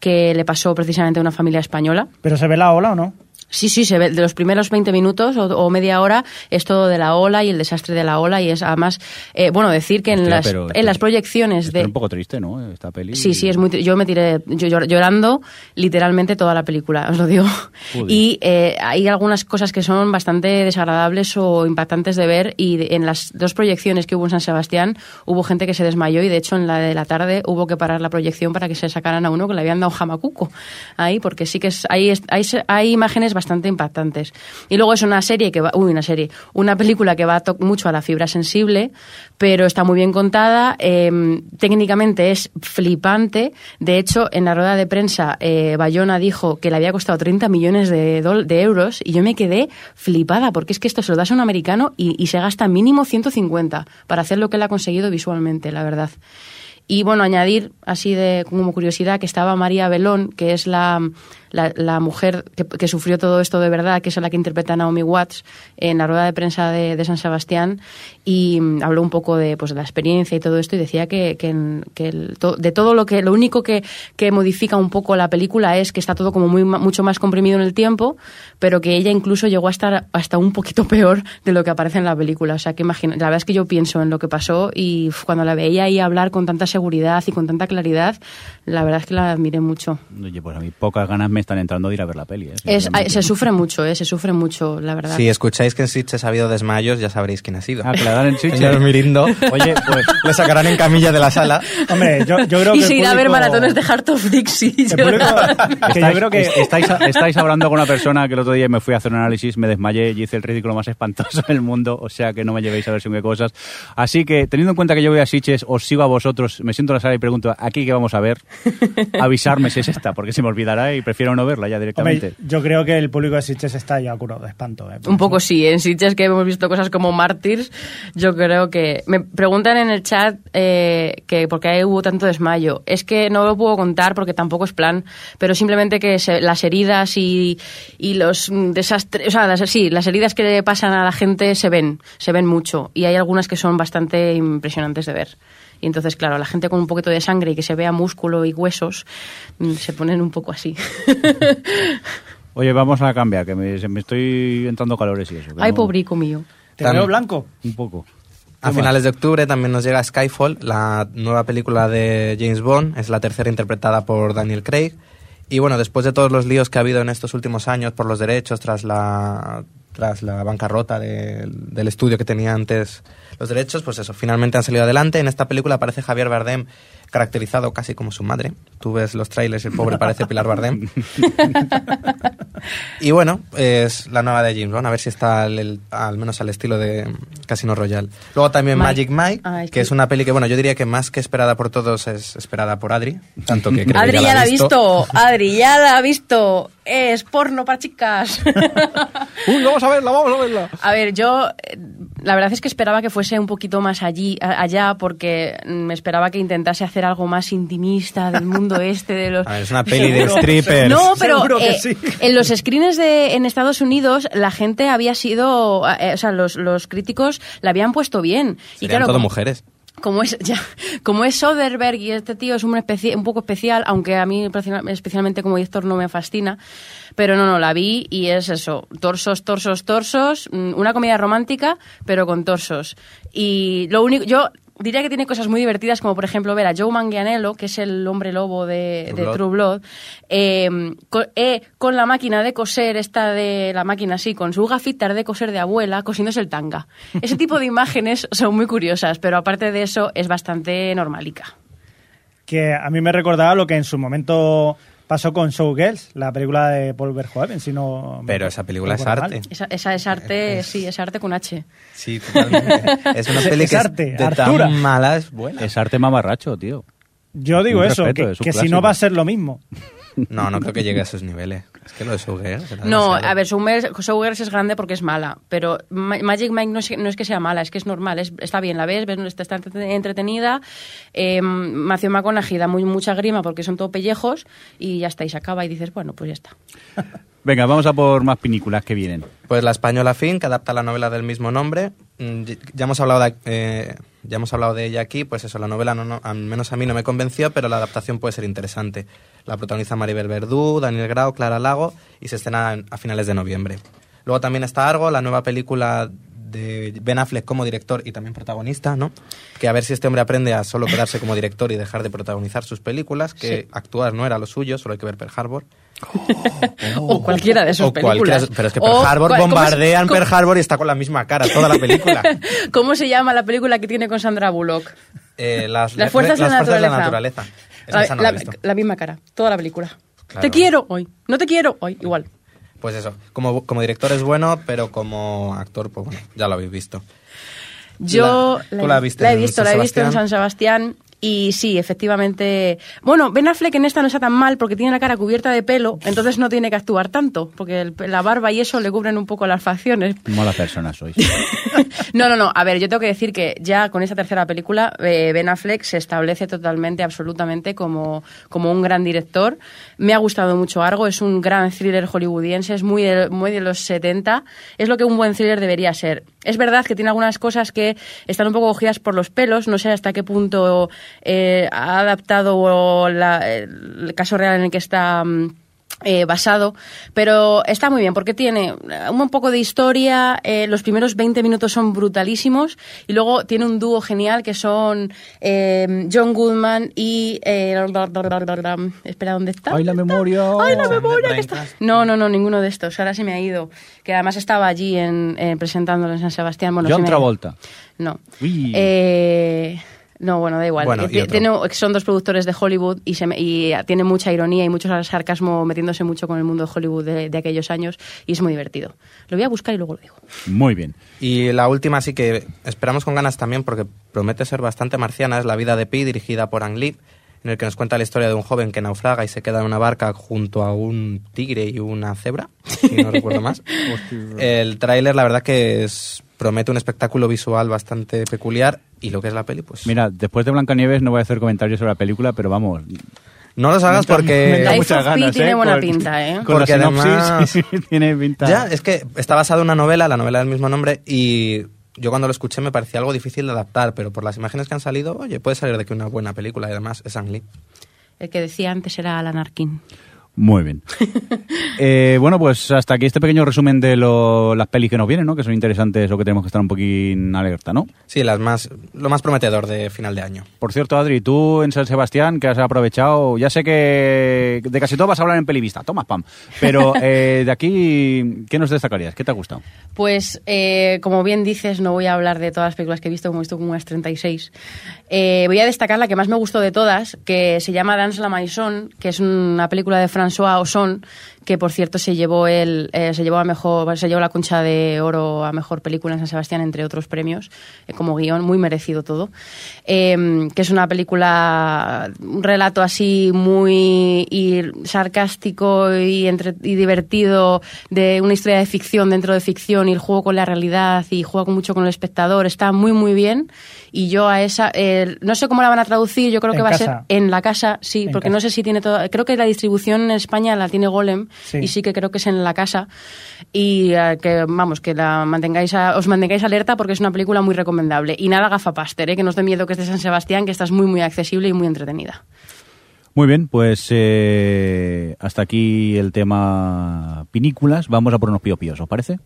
que le pasó precisamente a una familia española. ¿Pero se ve la ola o no? Sí, sí, se ve. De los primeros 20 minutos o, o media hora es todo de la ola y el desastre de la ola y es además, eh, bueno, decir que en, Hostia, las, en las proyecciones es de... un poco triste, ¿no? Esta peli. Sí, sí, es muy. Yo me tiré llorando literalmente toda la película, os lo digo. Joder. Y eh, hay algunas cosas que son bastante desagradables o impactantes de ver. Y de- en las dos proyecciones que hubo en San Sebastián hubo gente que se desmayó y de hecho en la de la tarde hubo que parar la proyección para que se sacaran a uno que le habían dado jamacuco ahí, porque sí que es, hay, hay, hay imágenes bastante impactantes. Y luego es una serie que va, uy, una serie, una película que va mucho a la fibra sensible, pero está muy bien contada. eh, técnicamente es flipante. De hecho, en la rueda de prensa, eh, Bayona dijo que le había costado 30 millones de, de euros y yo me quedé flipada, porque es que esto se lo das a un americano y, y se gasta mínimo 150 para hacer lo que él ha conseguido visualmente, la verdad. Y bueno, añadir así de como curiosidad que estaba María Belón, que es la, la, la mujer que, que sufrió todo esto de verdad, que es la que interpreta a Naomi Watts en la rueda de prensa de, de San Sebastián, y mm, habló un poco de, pues, de la experiencia y todo esto, y decía que, que, que el- to- de todo lo que, lo único que, que modifica un poco la película es que está todo como muy, mucho más comprimido en el tiempo, pero que ella incluso llegó a estar hasta un poquito peor de lo que aparece en la película. O sea, que imagina, la verdad es que yo pienso en lo que pasó y cuando la veía ahí hablar con tanta seguridad y con tanta claridad, la verdad es que la admiré mucho. Oye, pues a mí pocas ganas me están entrando de ir a ver la peli. ¿eh? Es, se sufre mucho, ¿eh? Se sufre mucho, la verdad. Si escucháis que en Sitges ha habido desmayos, ya sabréis quién ha sido. Ah, que la dan en Sitges. Señor Mirindo. Oye, pues Le sacarán en camilla de la sala. Hombre, yo, yo creo y que. se el irá a ver público- maratones de Heart of Dixie. público- que yo creo que. est- estáis, estáis hablando con una persona que el otro día me fui a hacer un análisis, me desmayé y hice el ridículo más espantoso del mundo, o sea que no me llevéis a ver según qué cosas. Así que, teniendo en cuenta que yo voy a Sitges, os sigo a vosotros, me siento en la sala y pregunto, ¿aquí qué vamos a ver? Avisarme si es esta, porque se me olvidará y prefiero no verla ya directamente. Hombre, yo creo que el público de Sitges está ya curado de espanto. ¿eh? Un poco sí, en Sitges que hemos visto cosas como Mártires, yo creo que... Me preguntan en el chat eh, que por qué hubo tanto desmayo. Es que no lo puedo contar porque tampoco es plan, pero simplemente que se- las heridas y, y los desastres... O sea, las, sí, las heridas que le pasan a la gente se ven, se ven mucho. Y hay algunas que son bastante impresionantes de ver. Y entonces, claro, la gente con un poquito de sangre y que se vea músculo y huesos mm, se ponen un poco así. Oye, vamos a cambiar, que me, se me estoy entrando calores y eso. Ay, no- pobrico mío. ¿Te veo blanco? Un poco. A finales de octubre también nos llega Skyfall, la nueva película de James Bond. Es la tercera interpretada por Daniel Craig. Y bueno, después de todos los líos que ha habido en estos últimos años por los derechos, tras la, tras la bancarrota de- del estudio que tenía antes los derechos, pues eso, finalmente han salido adelante. En esta película aparece Javier Bardem, caracterizado casi como su madre. Tú ves los trailers y el pobre parece Pilar Bardem. Y bueno, es la nueva de James Bond, a ver si está al, el- al menos al estilo de Casino Royale. Luego también Mike. Magic Mike, Ah, es que que- es una peli que, bueno, yo diría que más que esperada por todos es esperada por Adri, tanto que creo que Adri ya ya la ha ha visto, Adri ya la ha visto. Es porno para chicas. ¡Uy, vamos a verla, vamos a verla! A ver, yo la verdad es que esperaba que fuese un poquito más allí, a- allá, porque mm, me esperaba que intentase hacer algo más intimista del mundo este de los. A ver, es una peli de strippers. No, pero eh, sí. en los screens de en Estados Unidos la gente había sido, eh, o sea, los, los críticos la habían puesto bien. y claro, todo mujeres. Como es ya como es Soderbergh y este tío es un, un poco especial aunque a mí especialmente como director no me fascina pero no no la vi y es eso torsos torsos torsos mm, una comedia romántica pero con torsos. Y lo único yo diría que tiene cosas muy divertidas como por ejemplo ver a Joe Manganiello que es el hombre lobo de True de Blood. True Blood eh, eh, con, la máquina de coser esta de la máquina así con su gafitas de coser de abuela cosiéndose el tanga ese tipo de imágenes son muy curiosas pero aparte de eso es bastante normalica Que a mí me recordaba lo que en su momento pasó con Showgirls, la película de Paul Verhoeven, si no... Pero esa película es arte. esa, esa es arte sí es arte con H Sí, totalmente. Es una Es- peli es que arte, de Artura. tan mala es buena. Es arte mamarracho, tío. Yo digo Un eso, respeto, que, es que si no va a ser lo mismo. No, no creo que llegue a esos niveles. Es que lo de Showgirls no demasiado. a ver Showgirls es grande porque es mala pero Ma- Magic Mike no es, no es que sea mala es que es normal es- está bien la ves, ves está, está entrete- entretenida eh, Matthew McConaughey da muy, mucha grima porque son todo pellejos y ya está y se acaba y dices bueno pues ya está Venga, vamos a por más películas que vienen. Pues la española Fin, que adapta la novela del mismo nombre. Mm, Ya hemos hablado de, eh, ya hemos hablado de ella aquí, pues eso, la novela no, no- al menos a mí no me convenció, pero la adaptación puede ser interesante. La protagoniza Maribel Verdú, Daniel Grau, Clara Lago y se estrena en- a finales de noviembre. Luego también está Argo, la nueva película de Ben Affleck como director y también protagonista, ¿no? Que a ver si este hombre aprende a solo quedarse como director y dejar de protagonizar sus películas, que Sí. actuar no era lo suyo, solo hay que ver Pearl Harbor. o cualquiera de sus películas pero es que O Pearl Harbor cua- ¿cómo se- bombardean Pearl Harbor y está con la misma cara toda la película. ¿Cómo se llama la película que tiene con Sandra Bullock? Eh, las, Las fuerzas, las de, la fuerzas de naturaleza. la naturaleza. No la misma cara, toda la película. Claro. Te quiero hoy, no te quiero hoy, igual. Pues eso, como, como director es bueno, pero como actor, pues bueno, ya lo habéis visto. Yo La- tú la viste he visto, la he visto en. San Sebastián y sí, efectivamente. Bueno, Ben Affleck en esta no está tan mal porque tiene la cara cubierta de pelo, entonces no tiene que actuar tanto, porque el- la barba y eso le cubren un poco las facciones. Malas personas sois. No, no, no. A ver, yo tengo que decir que ya con esta tercera película, eh, Ben Affleck se establece totalmente, absolutamente como, como un gran director. Me ha gustado mucho Argo, es un gran thriller hollywoodiense, es muy de, muy de los 70. Es lo que un buen thriller debería ser. Es verdad que tiene algunas cosas que están un poco cogidas por los pelos, no sé hasta qué punto eh, ha adaptado la- el caso real en el que está... mm, eh, basado, pero está muy bien porque tiene eh, un poco de historia, eh, los primeros 20 minutos son brutalísimos y luego tiene un dúo genial que son eh, John Goodman y... eh, espera, ¿dónde está? ¡Ay, la memoria! ¡Ay, la memoria! que está- No, no, no, ninguno de estos. Ahora se me ha ido. Que además estaba allí en, eh, presentándolo en San Sebastián. Bueno, John Travolta. No. Uy. Eh, no, bueno, da igual. Bueno, Eh, y otro. tiene- son dos productores de Hollywood y, se me- y tiene mucha ironía y mucho sarcasmo metiéndose mucho con el mundo de Hollywood de, de aquellos años y es muy divertido. Lo voy a buscar y luego lo digo. Muy bien. Y la última sí que esperamos con ganas también porque promete ser bastante marciana, es La vida de Pi, dirigida por Ang Lee, en el que nos cuenta la historia de un joven que naufraga y se queda en una barca junto a un tigre y una cebra, si no recuerdo más. El tráiler la verdad que es, promete un espectáculo visual bastante peculiar y lo que es la peli pues... Mira, después de Blancanieves no voy a hacer comentarios sobre la película, pero vamos. no los hagas me porque... da muchas ganas, tiene ¿eh? buena Por- pinta, ¿eh? Con Porque la sinopsis además- tiene pinta. Ya, es que está basado en una novela, la novela del mismo nombre, y yo cuando lo escuché me parecía algo difícil de adaptar, pero por las imágenes que han salido, oye, puede salir de que una buena película, y además es Ang Lee. El que decía antes era Alan Arkin. Muy bien. Eh, bueno, pues hasta aquí este pequeño resumen de lo- las pelis que nos vienen, ¿no? Que son interesantes o que tenemos que estar un poquín alerta, ¿no? Sí, las más, lo más prometedor de final de año. Por cierto, Adri, tú en San Sebastián, que has aprovechado, ya sé que de casi todo vas a hablar en Pelivista, toma spam, pero eh, de aquí, ¿qué nos destacarías? ¿Qué te ha gustado? Pues, eh, como bien dices, no voy a hablar de todas las películas que he visto, como he visto como unas 36. Eh, voy a destacar la que más me gustó de todas, que se llama Dance la Maison, que es una película de François Ozon, que por cierto se llevó el, eh, se llevó a mejor, se llevó la concha de oro a mejor película en San Sebastián, entre otros premios, eh, como guion, muy merecido todo. Eh, que es una película, un relato así muy y sarcástico y, entre- y divertido de una historia de ficción dentro de ficción y el juego con la realidad y juega mucho con el espectador. Está muy, muy bien. Y yo a esa, no sé cómo la van a traducir, yo creo que va a casa. ser en la casa, sí, En porque casa. no sé si tiene todo, creo que la distribución España la tiene Golem Sí. y sí que creo que es en la casa y eh, que vamos, que la mantengáis a- os mantengáis alerta porque es una película muy recomendable y nada gafapaster, ¿eh? que no os dé miedo que es de San Sebastián, que esta es muy muy accesible y muy entretenida. Muy bien, pues eh, hasta aquí el tema pinículas. Vamos a por unos piopíos, ¿os parece?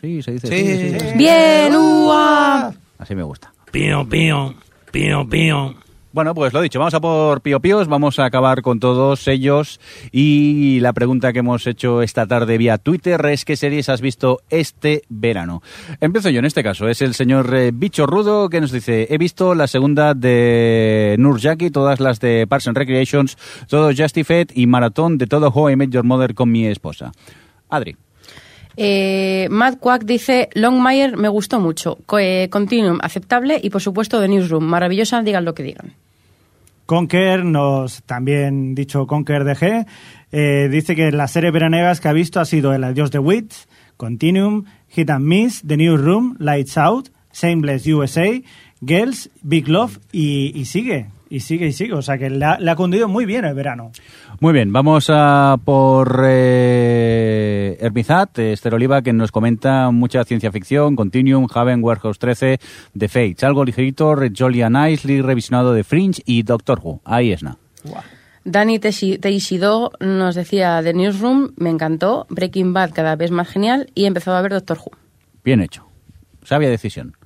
Sí, se dice. Sí. sí. Bien, ¡ua! Así me gusta. Pío, pío, pío, pío. Bueno, pues lo dicho, vamos a por Pío Píos, vamos a acabar con todos ellos y la pregunta que hemos hecho esta tarde vía Twitter es ¿qué series has visto este verano? Empiezo yo en este caso, es el señor eh, Bicho Rudo que nos dice, he visto la segunda de Nurjaki, todas las de Parks and Recreations, todo Justified y maratón de todo How I Met Your Mother con mi esposa. Adri. Eh, Matt Quack dice, Longmire me gustó mucho, eh, Continuum aceptable y por supuesto The Newsroom, maravillosa, digan lo que digan. Conker, nos también dicho Conker DG, eh, dice que las series veranegas que ha visto ha sido El Adiós de Wit, Continuum, Hit and Miss, The Newsroom, Lights Out, Shameless USA, Girls, Big Love y, y sigue, y sigue y sigue. O sea que le ha, le ha cundido muy bien el verano. Muy bien, vamos a por eh, Hermizat, eh, Esther Oliva, que nos comenta mucha ciencia ficción, Continuum, Haven, Warehouse 13, The Fates, algo ligerito, Jolly Nicely, revisionado de Fringe y Doctor Who. Ahí es nada. Dani Teixi- Teixidó nos decía The Newsroom, me encantó, Breaking Bad cada vez más genial y he empezado a ver Doctor Who. Bien hecho. Sabia decisión.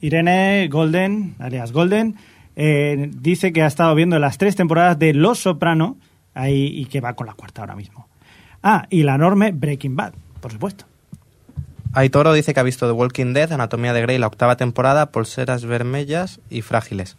Irene Golden, alias Golden, eh, dice que ha estado viendo las tres temporadas de Los Soprano ahí, y que va con la cuarta ahora mismo. Ah, y la enorme Breaking Bad, por supuesto. Aitoro dice que ha visto The Walking Dead, Anatomía de Grey, la octava temporada, Pulseras Vermellas y Frágiles.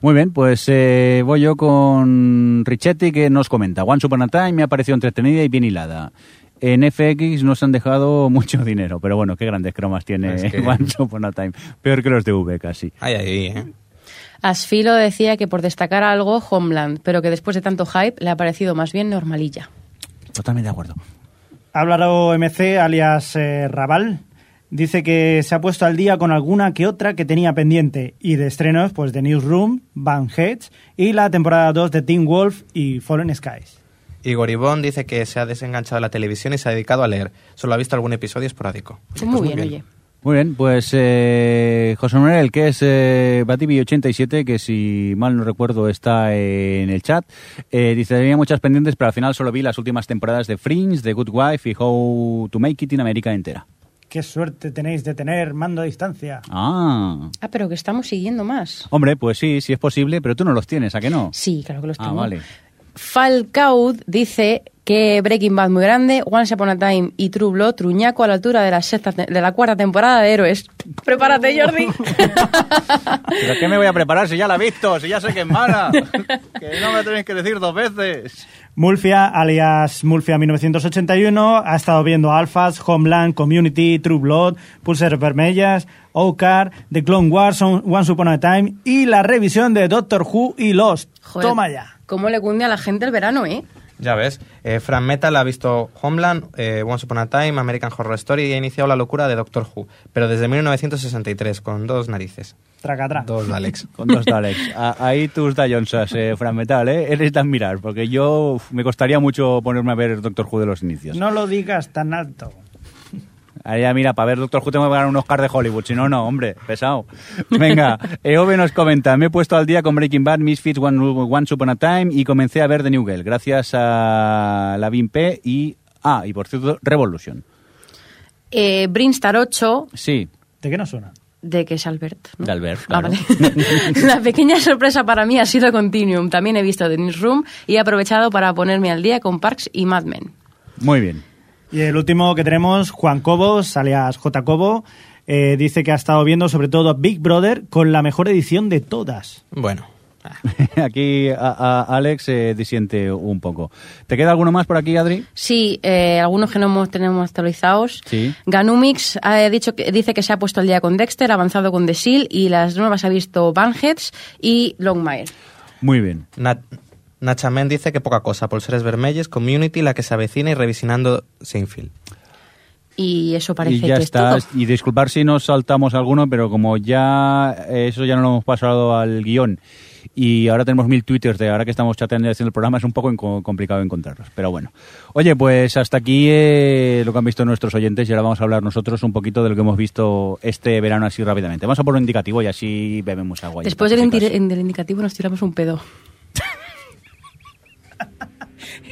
Muy bien, pues eh, voy yo con Richetti que nos comenta. One Upon a Time me ha parecido entretenida y bien hilada. En FX nos han dejado mucho dinero, pero bueno, qué grandes cromas tiene Es que- One Upon a Time. Peor que los de V casi. Ay, ay, ¿eh? Asfilo decía que por destacar algo, Homeland, pero que después de tanto hype le ha parecido más bien normalilla. Totalmente de acuerdo. Háblalo MC, alias eh, Raval, dice que se ha puesto al día con alguna que otra que tenía pendiente. Y de estrenos, pues The Newsroom, Van Heads y la temporada 2 de Teen Wolf y Fallen Skies. Igor Ivón dice que se ha desenganchado de la televisión y se ha dedicado a leer. Solo ha visto algún episodio esporádico. Pues muy bien, oye. Muy bien, pues eh, José Manuel, que es eh, Batibi87, que si mal no recuerdo está en el chat, eh, dice, tenía muchas pendientes, pero al final solo vi las últimas temporadas de Fringe, The Good Wife y How to Make It in America entera. Qué suerte tenéis de tener mando a distancia. Ah, Ah, pero que estamos siguiendo más. hombre, pues sí, sí es posible, pero tú no los tienes, ¿a qué no? Sí, claro que los Ah, tengo. vale. Falcaud dice que Breaking Bad muy grande, Once Upon a Time y True Blood, Truñaco a la altura de la, sexta de la cuarta temporada de Héroes. Prepárate, Jordi. ¿Pero qué me voy a preparar si ya la he visto, si ya sé que es mala? que no me tenéis que decir dos veces. Mulfia, alias Mulfia 1981, ha estado viendo Alphas, Homeland, Community, True Blood, Pulsar Vermellas, Ocar, The Clone Wars, On- Once Upon a Time y la revisión de Doctor Who y Lost. Joder, Toma ya. ¿Cómo le cunde a la gente el verano, eh? Ya ves, eh, Fran Metal ha visto Homeland, eh, Once Upon a Time, American Horror Story y ha iniciado la locura de Doctor Who, pero desde 1963, con dos narices. Tracatrá. Dos Daleks. Con dos Daleks. A- ahí tus Dayonsas, eh, Fran Metal, ¿eh? Eres de admirar, porque yo uf, me costaría mucho ponerme a ver Doctor Who de los inicios. No lo digas tan alto. Ahí ya, mira, para ver Doctor Who tengo que ganar un Oscar de Hollywood, si no, no, hombre, pesado. Venga, Eove nos comenta, me he puesto al día con Breaking Bad, Misfits, One, Once Upon a Time y comencé a ver The New Girl, gracias a la P y... Ah, y por cierto, Revolution. Eh, Brinstar 8, ¿De Sí, qué no suena? de que es Albert. ¿no? de Albert, Ah, claro. vale. la pequeña sorpresa para mí ha sido Continuum. También he visto The Newsroom y he aprovechado para ponerme al día con Parks y Mad Men. Muy bien. Y el último que tenemos, Juan Cobos, alias J. Cobo, eh, dice que ha estado viendo sobre todo Big Brother con la mejor edición de todas. Bueno, Aquí a, a Alex eh, disiente un poco. ¿Te queda alguno más por aquí, Adri? Sí, eh, algunos que no hemos, tenemos actualizados. Sí. Ganumix ha dicho que, dice que se ha puesto al día con Dexter, ha avanzado con The Seal y las nuevas ha visto Banheads y Longmire. Muy bien. Nat Nachamen dice que poca cosa, Pulseres Vermelles, Community, la que se avecina y revisinando Seinfeld. Y eso parece y ya que está. es todo. Y disculpar si nos saltamos alguno, pero como ya eh, eso ya no lo hemos pasado al guion y ahora tenemos mil twitters de ahora que estamos chateando y haciendo el programa, es un poco complicado encontrarlos. Pero bueno. Oye, pues hasta aquí eh, lo que han visto nuestros oyentes y ahora vamos a hablar nosotros un poquito de lo que hemos visto este verano así rápidamente. Vamos a por un indicativo y así bebemos agua. y Después del, del indicativo nos tiramos un pedo.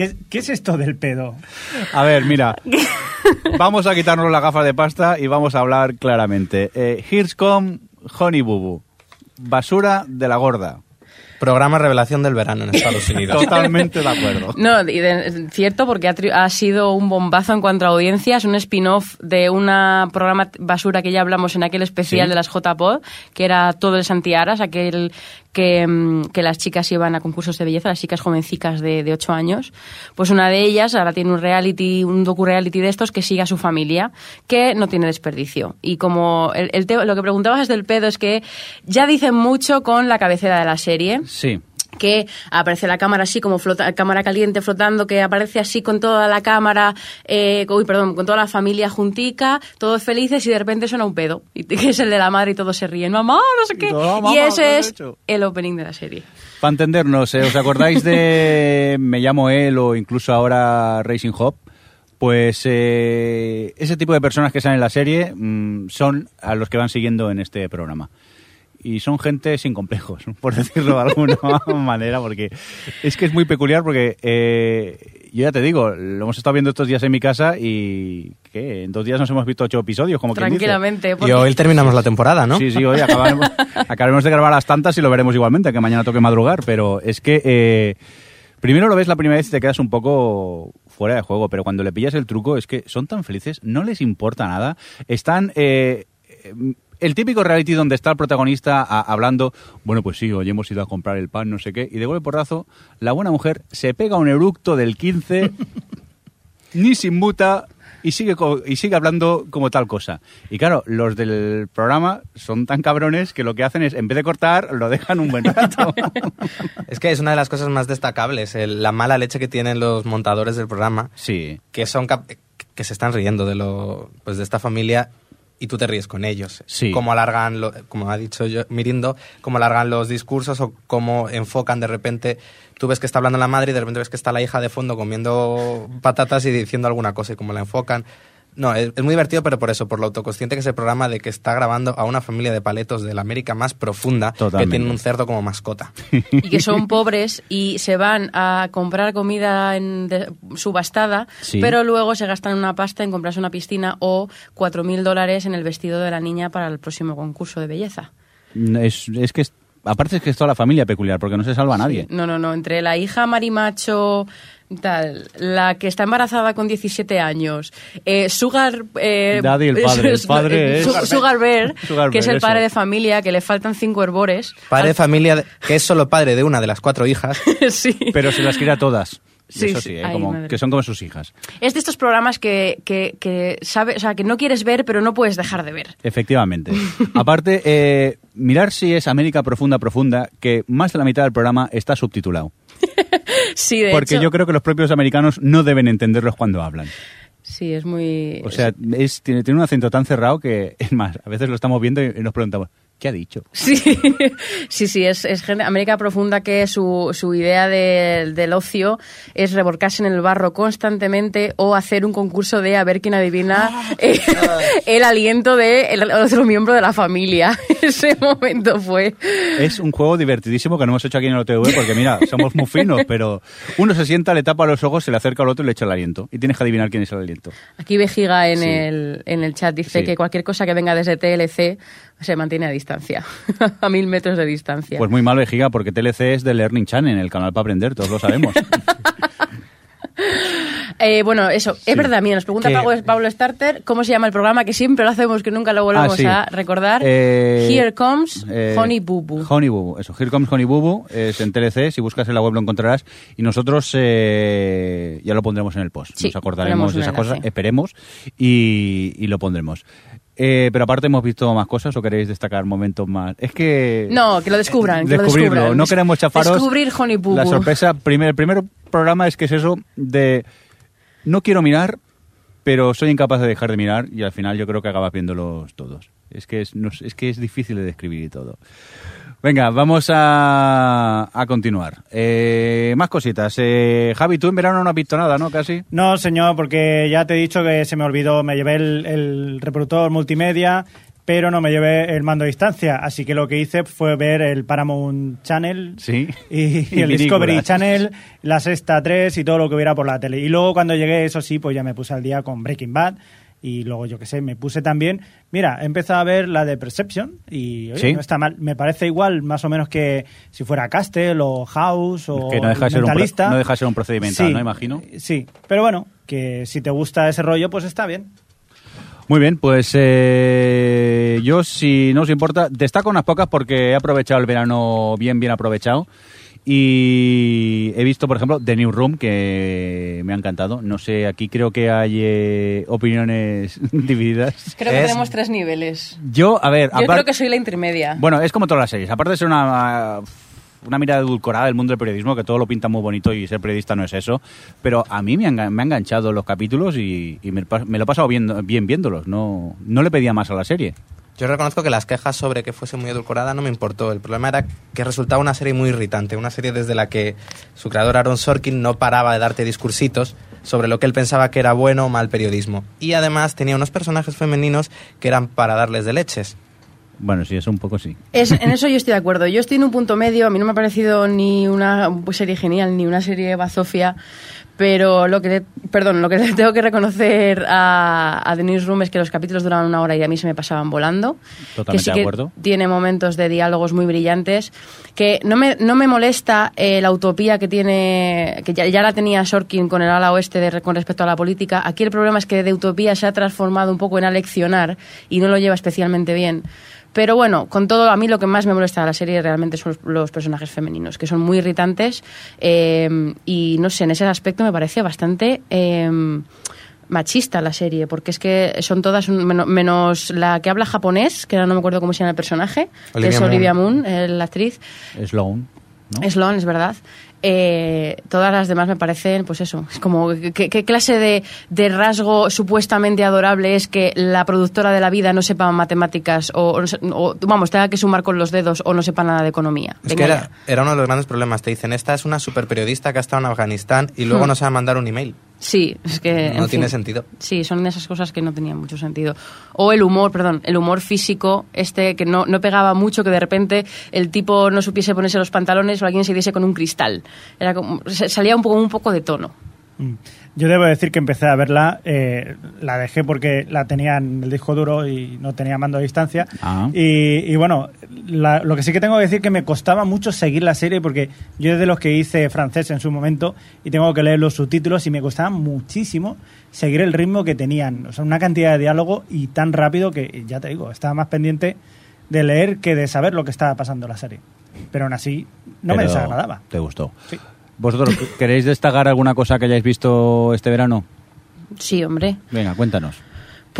¿Qué, qué es esto del pedo? A ver, mira. vamos a quitarnos la gafa de pasta y vamos a hablar claramente. Eh, Here's come Honey. Basura de la gorda. Programa Revelación del Verano en Estados Unidos. Totalmente de acuerdo. No, y de- cierto, porque ha, tri- ha sido un bombazo en cuanto a audiencia. Es un spin-off de un programa basura que ya hablamos en aquel especial Sí. de las JPod, que era todo el Santiaras, aquel que, mm, que las chicas iban a concursos de belleza, las chicas jovencicas de, de 8 años. Pues una de ellas ahora tiene un reality, un docu-reality de estos que sigue a su familia, que no tiene desperdicio. Y como el, el te- lo que preguntabas del pedo es que ya dicen mucho con la cabecera de la serie Sí. que aparece la cámara así como flota, cámara caliente flotando, que aparece así con toda la cámara, eh, uy, perdón, con toda la familia juntica, todos felices y de repente suena un pedo, y que es el de la madre y todos se ríen, mamá, no sé qué. No, mamá, y ¿qué ese es hecho? el opening de la serie. Para entendernos, eh, ¿os acordáis de Me llamo él o incluso ahora Racing Hop? Pues eh, ese tipo de personas que salen en la serie mm, son a los que van siguiendo en este programa. Y son gente sin complejos, por decirlo de alguna manera, porque es que es muy peculiar porque eh, yo ya te digo, lo hemos estado viendo estos días en mi casa y que en dos días nos hemos visto ocho episodios, como quien dice. Tranquilamente. Y porque- hoy terminamos la temporada, ¿no? Sí, sí, hoy acabaremos, acabaremos de grabar las tantas y lo veremos igualmente, que mañana toque madrugar, pero es que eh, primero lo ves la primera vez y te quedas un poco fuera de juego, pero cuando le pillas el truco es que son tan felices, no les importa nada, están... eh, eh, el típico reality donde está el protagonista a- hablando, bueno, pues sí, hoy hemos ido a comprar el pan, no sé qué, y de golpe porrazo, la buena mujer se pega un eructo del 15, ni sin muta, y sigue, y sigue hablando como tal cosa. Y claro, los del programa son tan cabrones que lo que hacen es, en vez de cortar, lo dejan un buen rato. Es que es una de las cosas más destacables, el- la mala leche que tienen los montadores del programa, sí. que son cap- que se están riendo de lo pues de esta familia y tú te ríes con ellos. Sí. Cómo alargan, lo- como ha dicho yo, Mirindo, cómo alargan los discursos o cómo enfocan de repente. Tú ves que está hablando la madre y de repente ves que está la hija de fondo comiendo patatas y diciendo alguna cosa y cómo la enfocan. No, es, es muy divertido, pero por eso, por lo autoconsciente que es el programa de que está grabando a una familia de paletos de la América más profunda Totalmente. que tienen un cerdo como mascota. y que son pobres y se van a comprar comida en de- subastada, Sí. pero luego se gastan una pasta en comprarse una piscina o 4.000 dólares en el vestido de la niña para el próximo concurso de belleza. Es, es que, es- aparte es que es toda la familia peculiar, porque no se salva a nadie. No, no, no. Entre la hija marimacho, tal, la que está embarazada con 17 años, eh, Sugar... eh, Daddy, el padre. El padre es- Su- Sugar Bear, Sugar que es el padre de familia, que le faltan cinco herbores. Padre de familia, de- que es solo padre de una de las cuatro hijas. sí. Pero se las quiere a todas. Sí, Eso sí. sí, ¿eh? Ay, como, que son como sus hijas. Es de estos programas que, que, que sabe, o sea, que no quieres ver, pero no puedes dejar de ver. Efectivamente. Aparte, eh, mirar si es América Profunda Profunda, que más de la mitad del programa está subtitulado. Sí, de Porque hecho. yo creo que los propios americanos no deben entenderlos cuando hablan. Sí, es muy... O sea, es, tiene, tiene un acento tan cerrado que, es más, a veces lo estamos viendo y nos preguntamos, ¿qué ha dicho? Sí, sí, sí, es, es gente- América Profunda que su, su idea de- del ocio es revolcarse en el barro constantemente o hacer un concurso de a ver quién adivina eh, el aliento de el otro miembro de la familia. Ese momento fue... Es un juego divertidísimo que no hemos hecho aquí en el OTV porque, mira, somos muy finos, pero uno se sienta, le tapa los ojos, se le acerca al otro y le echa el aliento. Y tienes que adivinar quién es el aliento. Aquí Vejiga en, Sí. el, en el chat dice Sí. que cualquier cosa que venga desde TLC se mantiene a distancia, a mil metros de distancia. Pues muy mal, vejiga, porque TLC es de Learning Channel, el canal para aprender, todos lo sabemos. Eh, bueno, eso, es verdad, mira, nos pregunta Pablo, Pablo Starter cómo se llama el programa, que siempre lo hacemos, que nunca lo volvemos Ah, sí. a recordar. Eh, Here Comes eh, Honey Boo Boo. Honey Boo Boo, eso. Here Comes Honey Boo Boo, es en TLC, si buscas en la web lo encontrarás. Y nosotros eh, ya lo pondremos en el post. Sí, Nos acordaremos de esa cosa, enlace. esperemos, y, y lo pondremos. Eh, pero aparte hemos visto más cosas o queréis destacar momentos más. Es que... No, que lo descubran, que lo descubrirlo. descubran. No queremos chafaros. Descubrir Honey Boo La sorpresa, primer, el primer programa es que es eso de no quiero mirar, pero soy incapaz de dejar de mirar y al final yo creo que acabas viéndolos todos. Es que es, no es, que es difícil de describir y todo. Venga, vamos a, a continuar. Eh, más cositas. Eh, Javi, tú en verano no has visto nada, ¿no? Casi. No, señor, porque ya te he dicho que se me olvidó, me llevé el, el reproductor multimedia, pero no me llevé el mando a distancia, así que lo que hice fue ver el Paramount Channel Sí. y, y el. Discovery Channel, la Sexta 3 y todo lo que hubiera por la tele. Y luego cuando llegué, eso sí, pues ya me puse al día con Breaking Bad y luego yo qué sé, me puse también, mira, he empezado a ver la de Perception y oye, Sí. no está mal, me parece igual más o menos que si fuera Castle o House o que no deja, de ser un, no deja de ser un procedimental, Sí, ¿no? Imagino. Sí, pero bueno, que si te gusta ese rollo, pues está bien. Muy bien, pues eh, yo, si no os importa, destaco unas pocas porque he aprovechado el verano bien, bien aprovechado. Y he visto, por ejemplo, The New Room, que me ha encantado. No sé, aquí creo que hay eh, opiniones divididas. Creo que Es- tenemos tres niveles. Yo, a ver, Yo creo que soy la intermedia. bueno, es como todas las series. Aparte de ser una, una mirada edulcorada del mundo del periodismo, que todo lo pinta muy bonito y ser periodista no es eso, pero a mí me han, me han enganchado los capítulos y, y me lo he pasado bien, bien viéndolos. No, no le pedía más a la serie. Yo reconozco que las quejas sobre que fuese muy edulcorada no me importó. El problema era que resultaba una serie muy irritante, una serie desde la que su creador Aaron Sorkin no paraba de darte discursitos sobre lo que él pensaba que era bueno o mal periodismo. Y además tenía unos personajes femeninos que eran para darles de leches. Bueno, sí, eso un poco sí. Es, en eso yo estoy de acuerdo. Yo estoy en un punto medio. A mí no me ha parecido ni una serie genial ni una serie bazofia. Pero lo que, perdón, lo que le tengo que reconocer a, a The Newsroom es que los capítulos duraban una hora y a mí se me pasaban volando. Totalmente que sí de acuerdo. tiene momentos de diálogos muy brillantes. Que no me, no me molesta eh, la utopía que tiene, que ya, ya la tenía Sorkin con el ala oeste de- con respecto a la política. Aquí el problema es que de utopía se ha transformado un poco en aleccionar y no lo lleva especialmente bien. Pero bueno, con todo, a mí lo que más me molesta de la serie realmente son los, los personajes femeninos, que son muy irritantes eh, y no sé, en ese aspecto me parece bastante eh, machista la serie, porque es que son todas, un- meno- menos la que habla japonés, que ahora no me acuerdo cómo se llama el personaje, que Olivia es. Olivia Moon, eh, la actriz. Sloan. ¿no? Sloan, es verdad. Eh, todas las demás me parecen, pues eso, es como, ¿qué, qué clase de, de rasgo supuestamente adorable es que la productora de la vida no sepa matemáticas o, vamos, tenga que sumar con los dedos o no sepa nada de economía? Es que era, era uno de los grandes problemas. Te dicen, esta es una super periodista que ha estado en Afganistán y luego Hmm. no sabe mandar un email. Sí, es que... No en tiene fin. sentido. Sí, son de esas cosas que no tenían mucho sentido. O el humor, perdón, el humor físico, este que no, no pegaba mucho, que de repente el tipo no supiese ponerse los pantalones o alguien se diese con un cristal. Era como, salía un poco, un poco de tono. Mm. Yo debo decir que empecé a verla, eh, la dejé porque la tenía en el disco duro y no tenía mando a distancia. Ah. Y, y bueno, la- lo que sí que tengo que decir que me costaba mucho seguir la serie porque yo es de los que hice francés en su momento y tengo que leer los subtítulos y me costaba muchísimo seguir el ritmo que tenían. O sea, una cantidad de diálogo y tan rápido que, ya te digo, estaba más pendiente de leer que de saber lo que estaba pasando en la serie. Pero aún así, no me desagradaba. ¿Te gustó? Sí. ¿Vosotros queréis destacar alguna cosa que hayáis visto este verano? Sí, hombre. Venga, cuéntanos.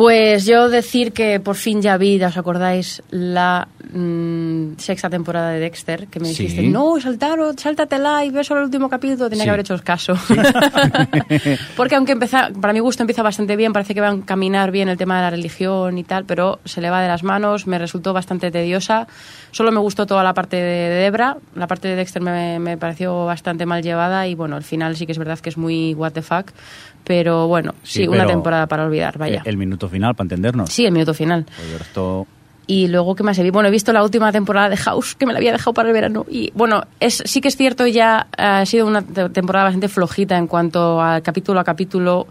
Pues yo decir que por fin ya vi, ¿os acordáis? La mm, sexta temporada de Dexter, que me Sí. dijiste, no, saltaron, sáltatela y ve solo el último capítulo, tenía Sí. que haber hecho caso. Porque aunque empieza, para mi gusto empieza bastante bien, parece que va a caminar bien el tema de la religión y tal, pero se le va de las manos, me resultó bastante tediosa. Solo me gustó toda la parte de, de Debra, la parte de Dexter me, me pareció bastante mal llevada y bueno, al final sí que es verdad que es muy what the fuck, pero bueno, sí, Sí, una temporada para olvidar, vaya. El, el minuto final, para entendernos. Sí, el minuto final. Y luego, ¿qué más he visto? Bueno, he visto la última temporada de House, que me la había dejado para el verano. Y bueno, es, sí que es cierto, ya ha sido una te- temporada bastante flojita en cuanto a capítulo a capítulo,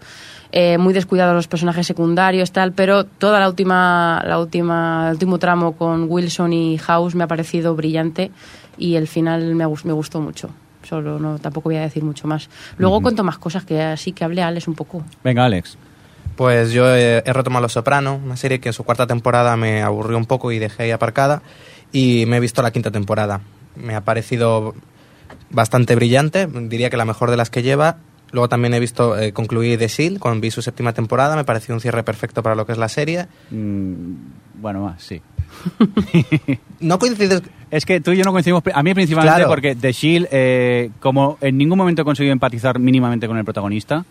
eh, muy descuidados los personajes secundarios, tal, pero toda la última, la última, el último tramo con Wilson y House me ha parecido brillante y el final me, me gustó mucho. Solo no, tampoco voy a decir mucho más. Luego Ujú. cuento más cosas que así que hable Alex un poco. Venga, Alex. Pues yo he, he retomado Los Soprano, una serie que en su cuarta temporada me aburrió un poco y dejé ahí aparcada. Y me he visto la quinta temporada. Me ha parecido bastante brillante, diría que la mejor de las que lleva. Luego también he visto eh, concluir The Seal, cuando vi su séptima temporada, me pareció un cierre perfecto para lo que es la serie. Mm, bueno, más, sí. No coincides... Es que tú y yo no coincidimos, a mí principalmente Claro. porque The Shield, eh, como en ningún momento he conseguido empatizar mínimamente con el protagonista,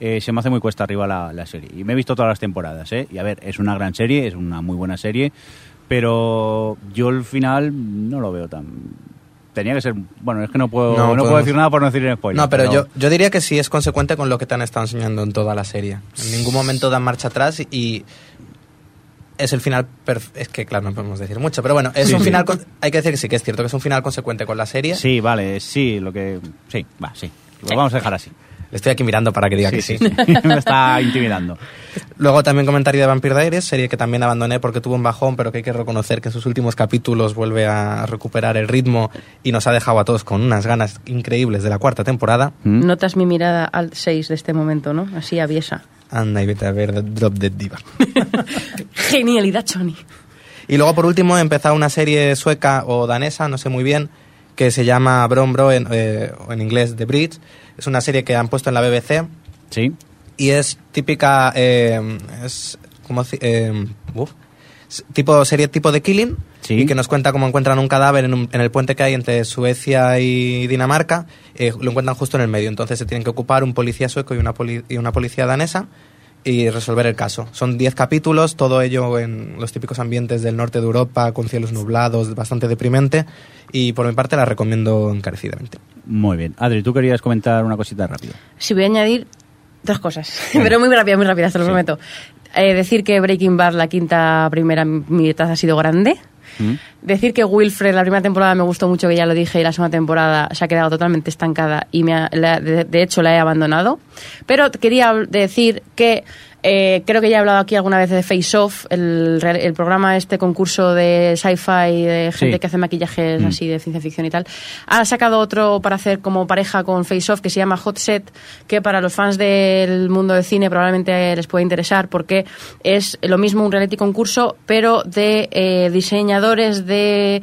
eh, se me hace muy cuesta arriba la, la serie. Y me he visto todas las temporadas, ¿eh? Y a ver, es una gran serie, es una muy buena serie, pero yo el final no lo veo tan... Tenía que ser... Bueno, es que no puedo, no, puedo podemos- decir nada por no decir spoiler. No, pero, yo, yo diría que sí es consecuente con lo que te han estado enseñando en toda la serie. En ningún momento dan marcha atrás y es el final... Es que, claro, no podemos decir mucho, pero bueno, es Sí, un sí. final... con- Hay que decir que sí, que es cierto, que es un final consecuente con la serie. Sí, vale, sí, lo que... Sí, va, sí. Lo vamos a dejar así. Le estoy aquí mirando para que diga que sí. me está intimidando. Luego también comentario de Vampire Diaries, serie que también abandoné porque tuvo un bajón, pero que hay que reconocer que en sus últimos capítulos vuelve a recuperar el ritmo y nos ha dejado a todos con unas ganas increíbles de la cuarta temporada. ¿Mm? Notas mi mirada al 6 de este momento, ¿no? Así aviesa. Anda y vete a ver Drop Dead Diva. Genialidad, Johnny. Y luego por último he empezado una serie sueca o danesa, no sé muy bien, que se llama Bron Bro en, eh, en inglés The Bridge. Es una serie que han puesto en la BBC Sí. y es típica, eh, es como eh, uf, tipo serie tipo de Killing Sí. y que nos cuenta cómo encuentran un cadáver en, un- en el puente que hay entre Suecia y Dinamarca. eh, lo encuentran justo en el medio, entonces se tienen que ocupar un policía sueco y una, poli- y una policía danesa y resolver el caso. Son 10 capítulos, todo ello en los típicos ambientes del norte de Europa, con cielos nublados, bastante deprimente. Y por mi parte la recomiendo encarecidamente. Muy bien. Adri, tú querías comentar una cosita rápido. Sí, voy a añadir dos cosas, pero muy rápidas, muy rápidas, te lo Sí. prometo. Eh, decir que Breaking Bad, la quinta primera mitad ha sido grande. ¿Mm? Decir que Wilfred, la primera temporada me gustó mucho, que ya lo dije, y la segunda temporada se ha quedado totalmente estancada y me ha- de, hecho la he abandonado. Pero quería decir que eh, creo que ya he hablado aquí alguna vez de Face Off, el, el programa, este concurso de sci-fi, de gente Sí. que hace maquillajes Mm. así de ciencia ficción y tal. Ha sacado otro para hacer como pareja con Face Off que se llama Hot Set, que para los fans del mundo del cine probablemente les puede interesar porque es lo mismo un reality concurso, pero de eh, diseñadores de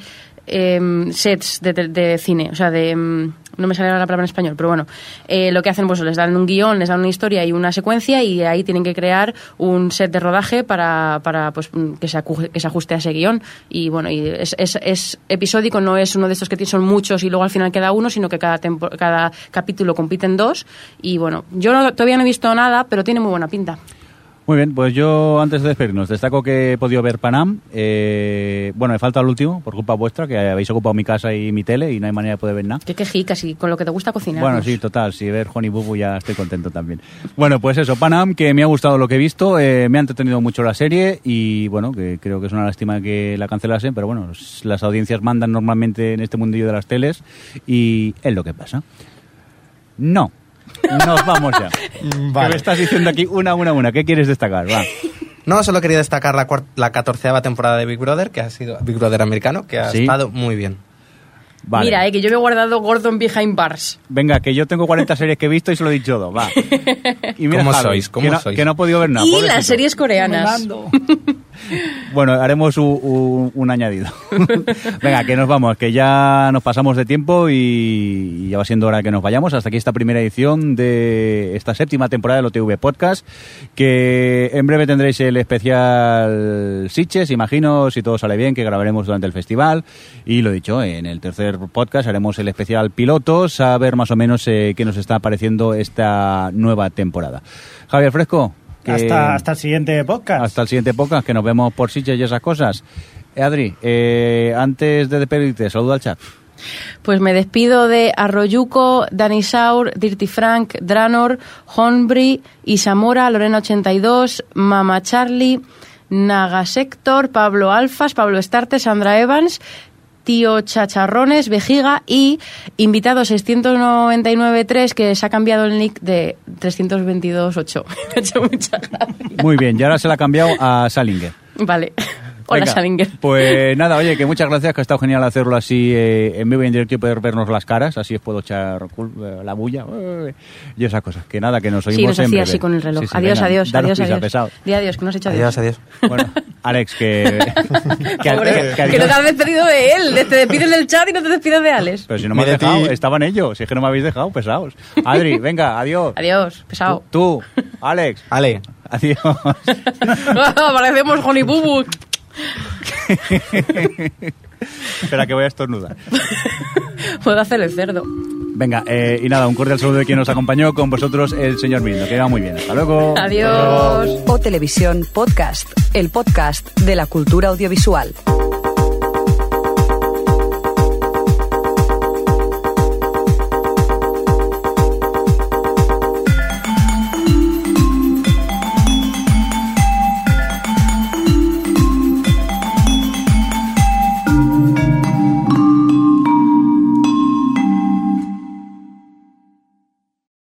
em, sets de, de- de cine, o sea, de em, no me sale la palabra en español, pero bueno, eh, lo que hacen pues les dan un guion, les dan una historia y una secuencia y ahí tienen que crear un set de rodaje para, para pues que se, que se ajuste a ese guion y bueno, y es, es, es episódico, no es uno de estos que son muchos y luego al final queda uno, sino que cada, cada capítulo compiten dos y bueno, yo no- todavía no he visto nada, pero tiene muy buena pinta. Muy bien, pues yo antes de despedirnos, destaco que he podido ver Panam. Eh, bueno, me falta el último, por culpa vuestra, que habéis ocupado mi casa y mi tele y no hay manera de poder ver nada. Que quejicas y con lo que te gusta cocinar. Bueno, sí, total, si ver Honey Boo ya estoy contento también. Bueno, pues eso, Panam, que me ha gustado lo que he visto, eh, me ha entretenido mucho la serie y bueno, que creo que es una lástima que la cancelasen, pero bueno, las audiencias mandan normalmente en este mundillo de las teles y es lo que pasa. No, nos vamos ya. Vale. Que me estás diciendo aquí una, una, una, ¿qué quieres destacar? Va. No, solo quería destacar la, la catorceava temporada de Big Brother, que ha sido Big Brother americano, que ha Sí. estado muy bien. Vale. Mira, eh, que yo me he guardado Gordon Behind Bars. Venga, que yo tengo 40 series que he visto y se lo he dicho todo, va. Y ¿Cómo Javi, sois? ¿Cómo que no, sois? que no he podido ver nada. y las series coreanas. Bueno, haremos un, un- un añadido. Venga, que nos vamos, que ya nos pasamos de tiempo y ya va siendo hora que nos vayamos. Hasta aquí esta primera edición de esta séptima temporada del OTV Podcast, que en breve tendréis el especial Siches, imagino, si todo sale bien, que grabaremos durante el festival. Y lo dicho, en el tercer podcast haremos el especial Pilotos, a ver más o menos eh, qué nos está pareciendo esta nueva temporada. Javier Fresco. Que- Hasta, hasta el siguiente podcast. hasta el siguiente podcast, que nos vemos por Sitges y esas cosas. Eh, Adri, eh, antes de despedirte, saluda al chat. Pues me despido de Arroyuco, Dani Saur, Dirty Frank, Dranor, Honbri, Isamora, Lorena82, Mama Charlie, Nagasector, Pablo Alfas, Pablo Estarte, Sandra Evans, Tío Chacharrones, Vejiga y invitado 699.3 que se ha cambiado el nick de 322.8. Me ha hecho mucha gracia. Muy bien, y ahora se la ha cambiado a Salinger. Vale. Hola, Venga, Salinger. Pues nada, oye, que muchas gracias, que ha estado genial hacerlo así eh, en vivo y en directo y poder vernos las caras, así os puedo echar cul- eh, la bulla eh, y esas cosas. Que nada, que nos oímos Sí, nos en hacía así con el reloj. Sí, sí, adiós, venga, adiós, daros adiós, adiós. pesado. Di adiós, que no has hecho Adiós, adiós. Bueno, Alex, que... que- Pobre, que- que que no te has despedido de él. Te despides del chat y no te despides de Alex. Pero si no me has dejado, ti. estaban ellos, si es que no me habéis dejado, pesados. Adri, venga, adiós. Adiós, pesado. Tú, Alex, Ale, adiós. Parecemos Honey Boo Boo. Espera que voy a estornudar. Puedo hacer el cerdo. Venga, eh, y nada, un cordial saludo de quien nos acompañó con vosotros, el señor Mirno, que va muy bien. Hasta luego. Adiós. O Televisión Podcast, el podcast de la cultura audiovisual.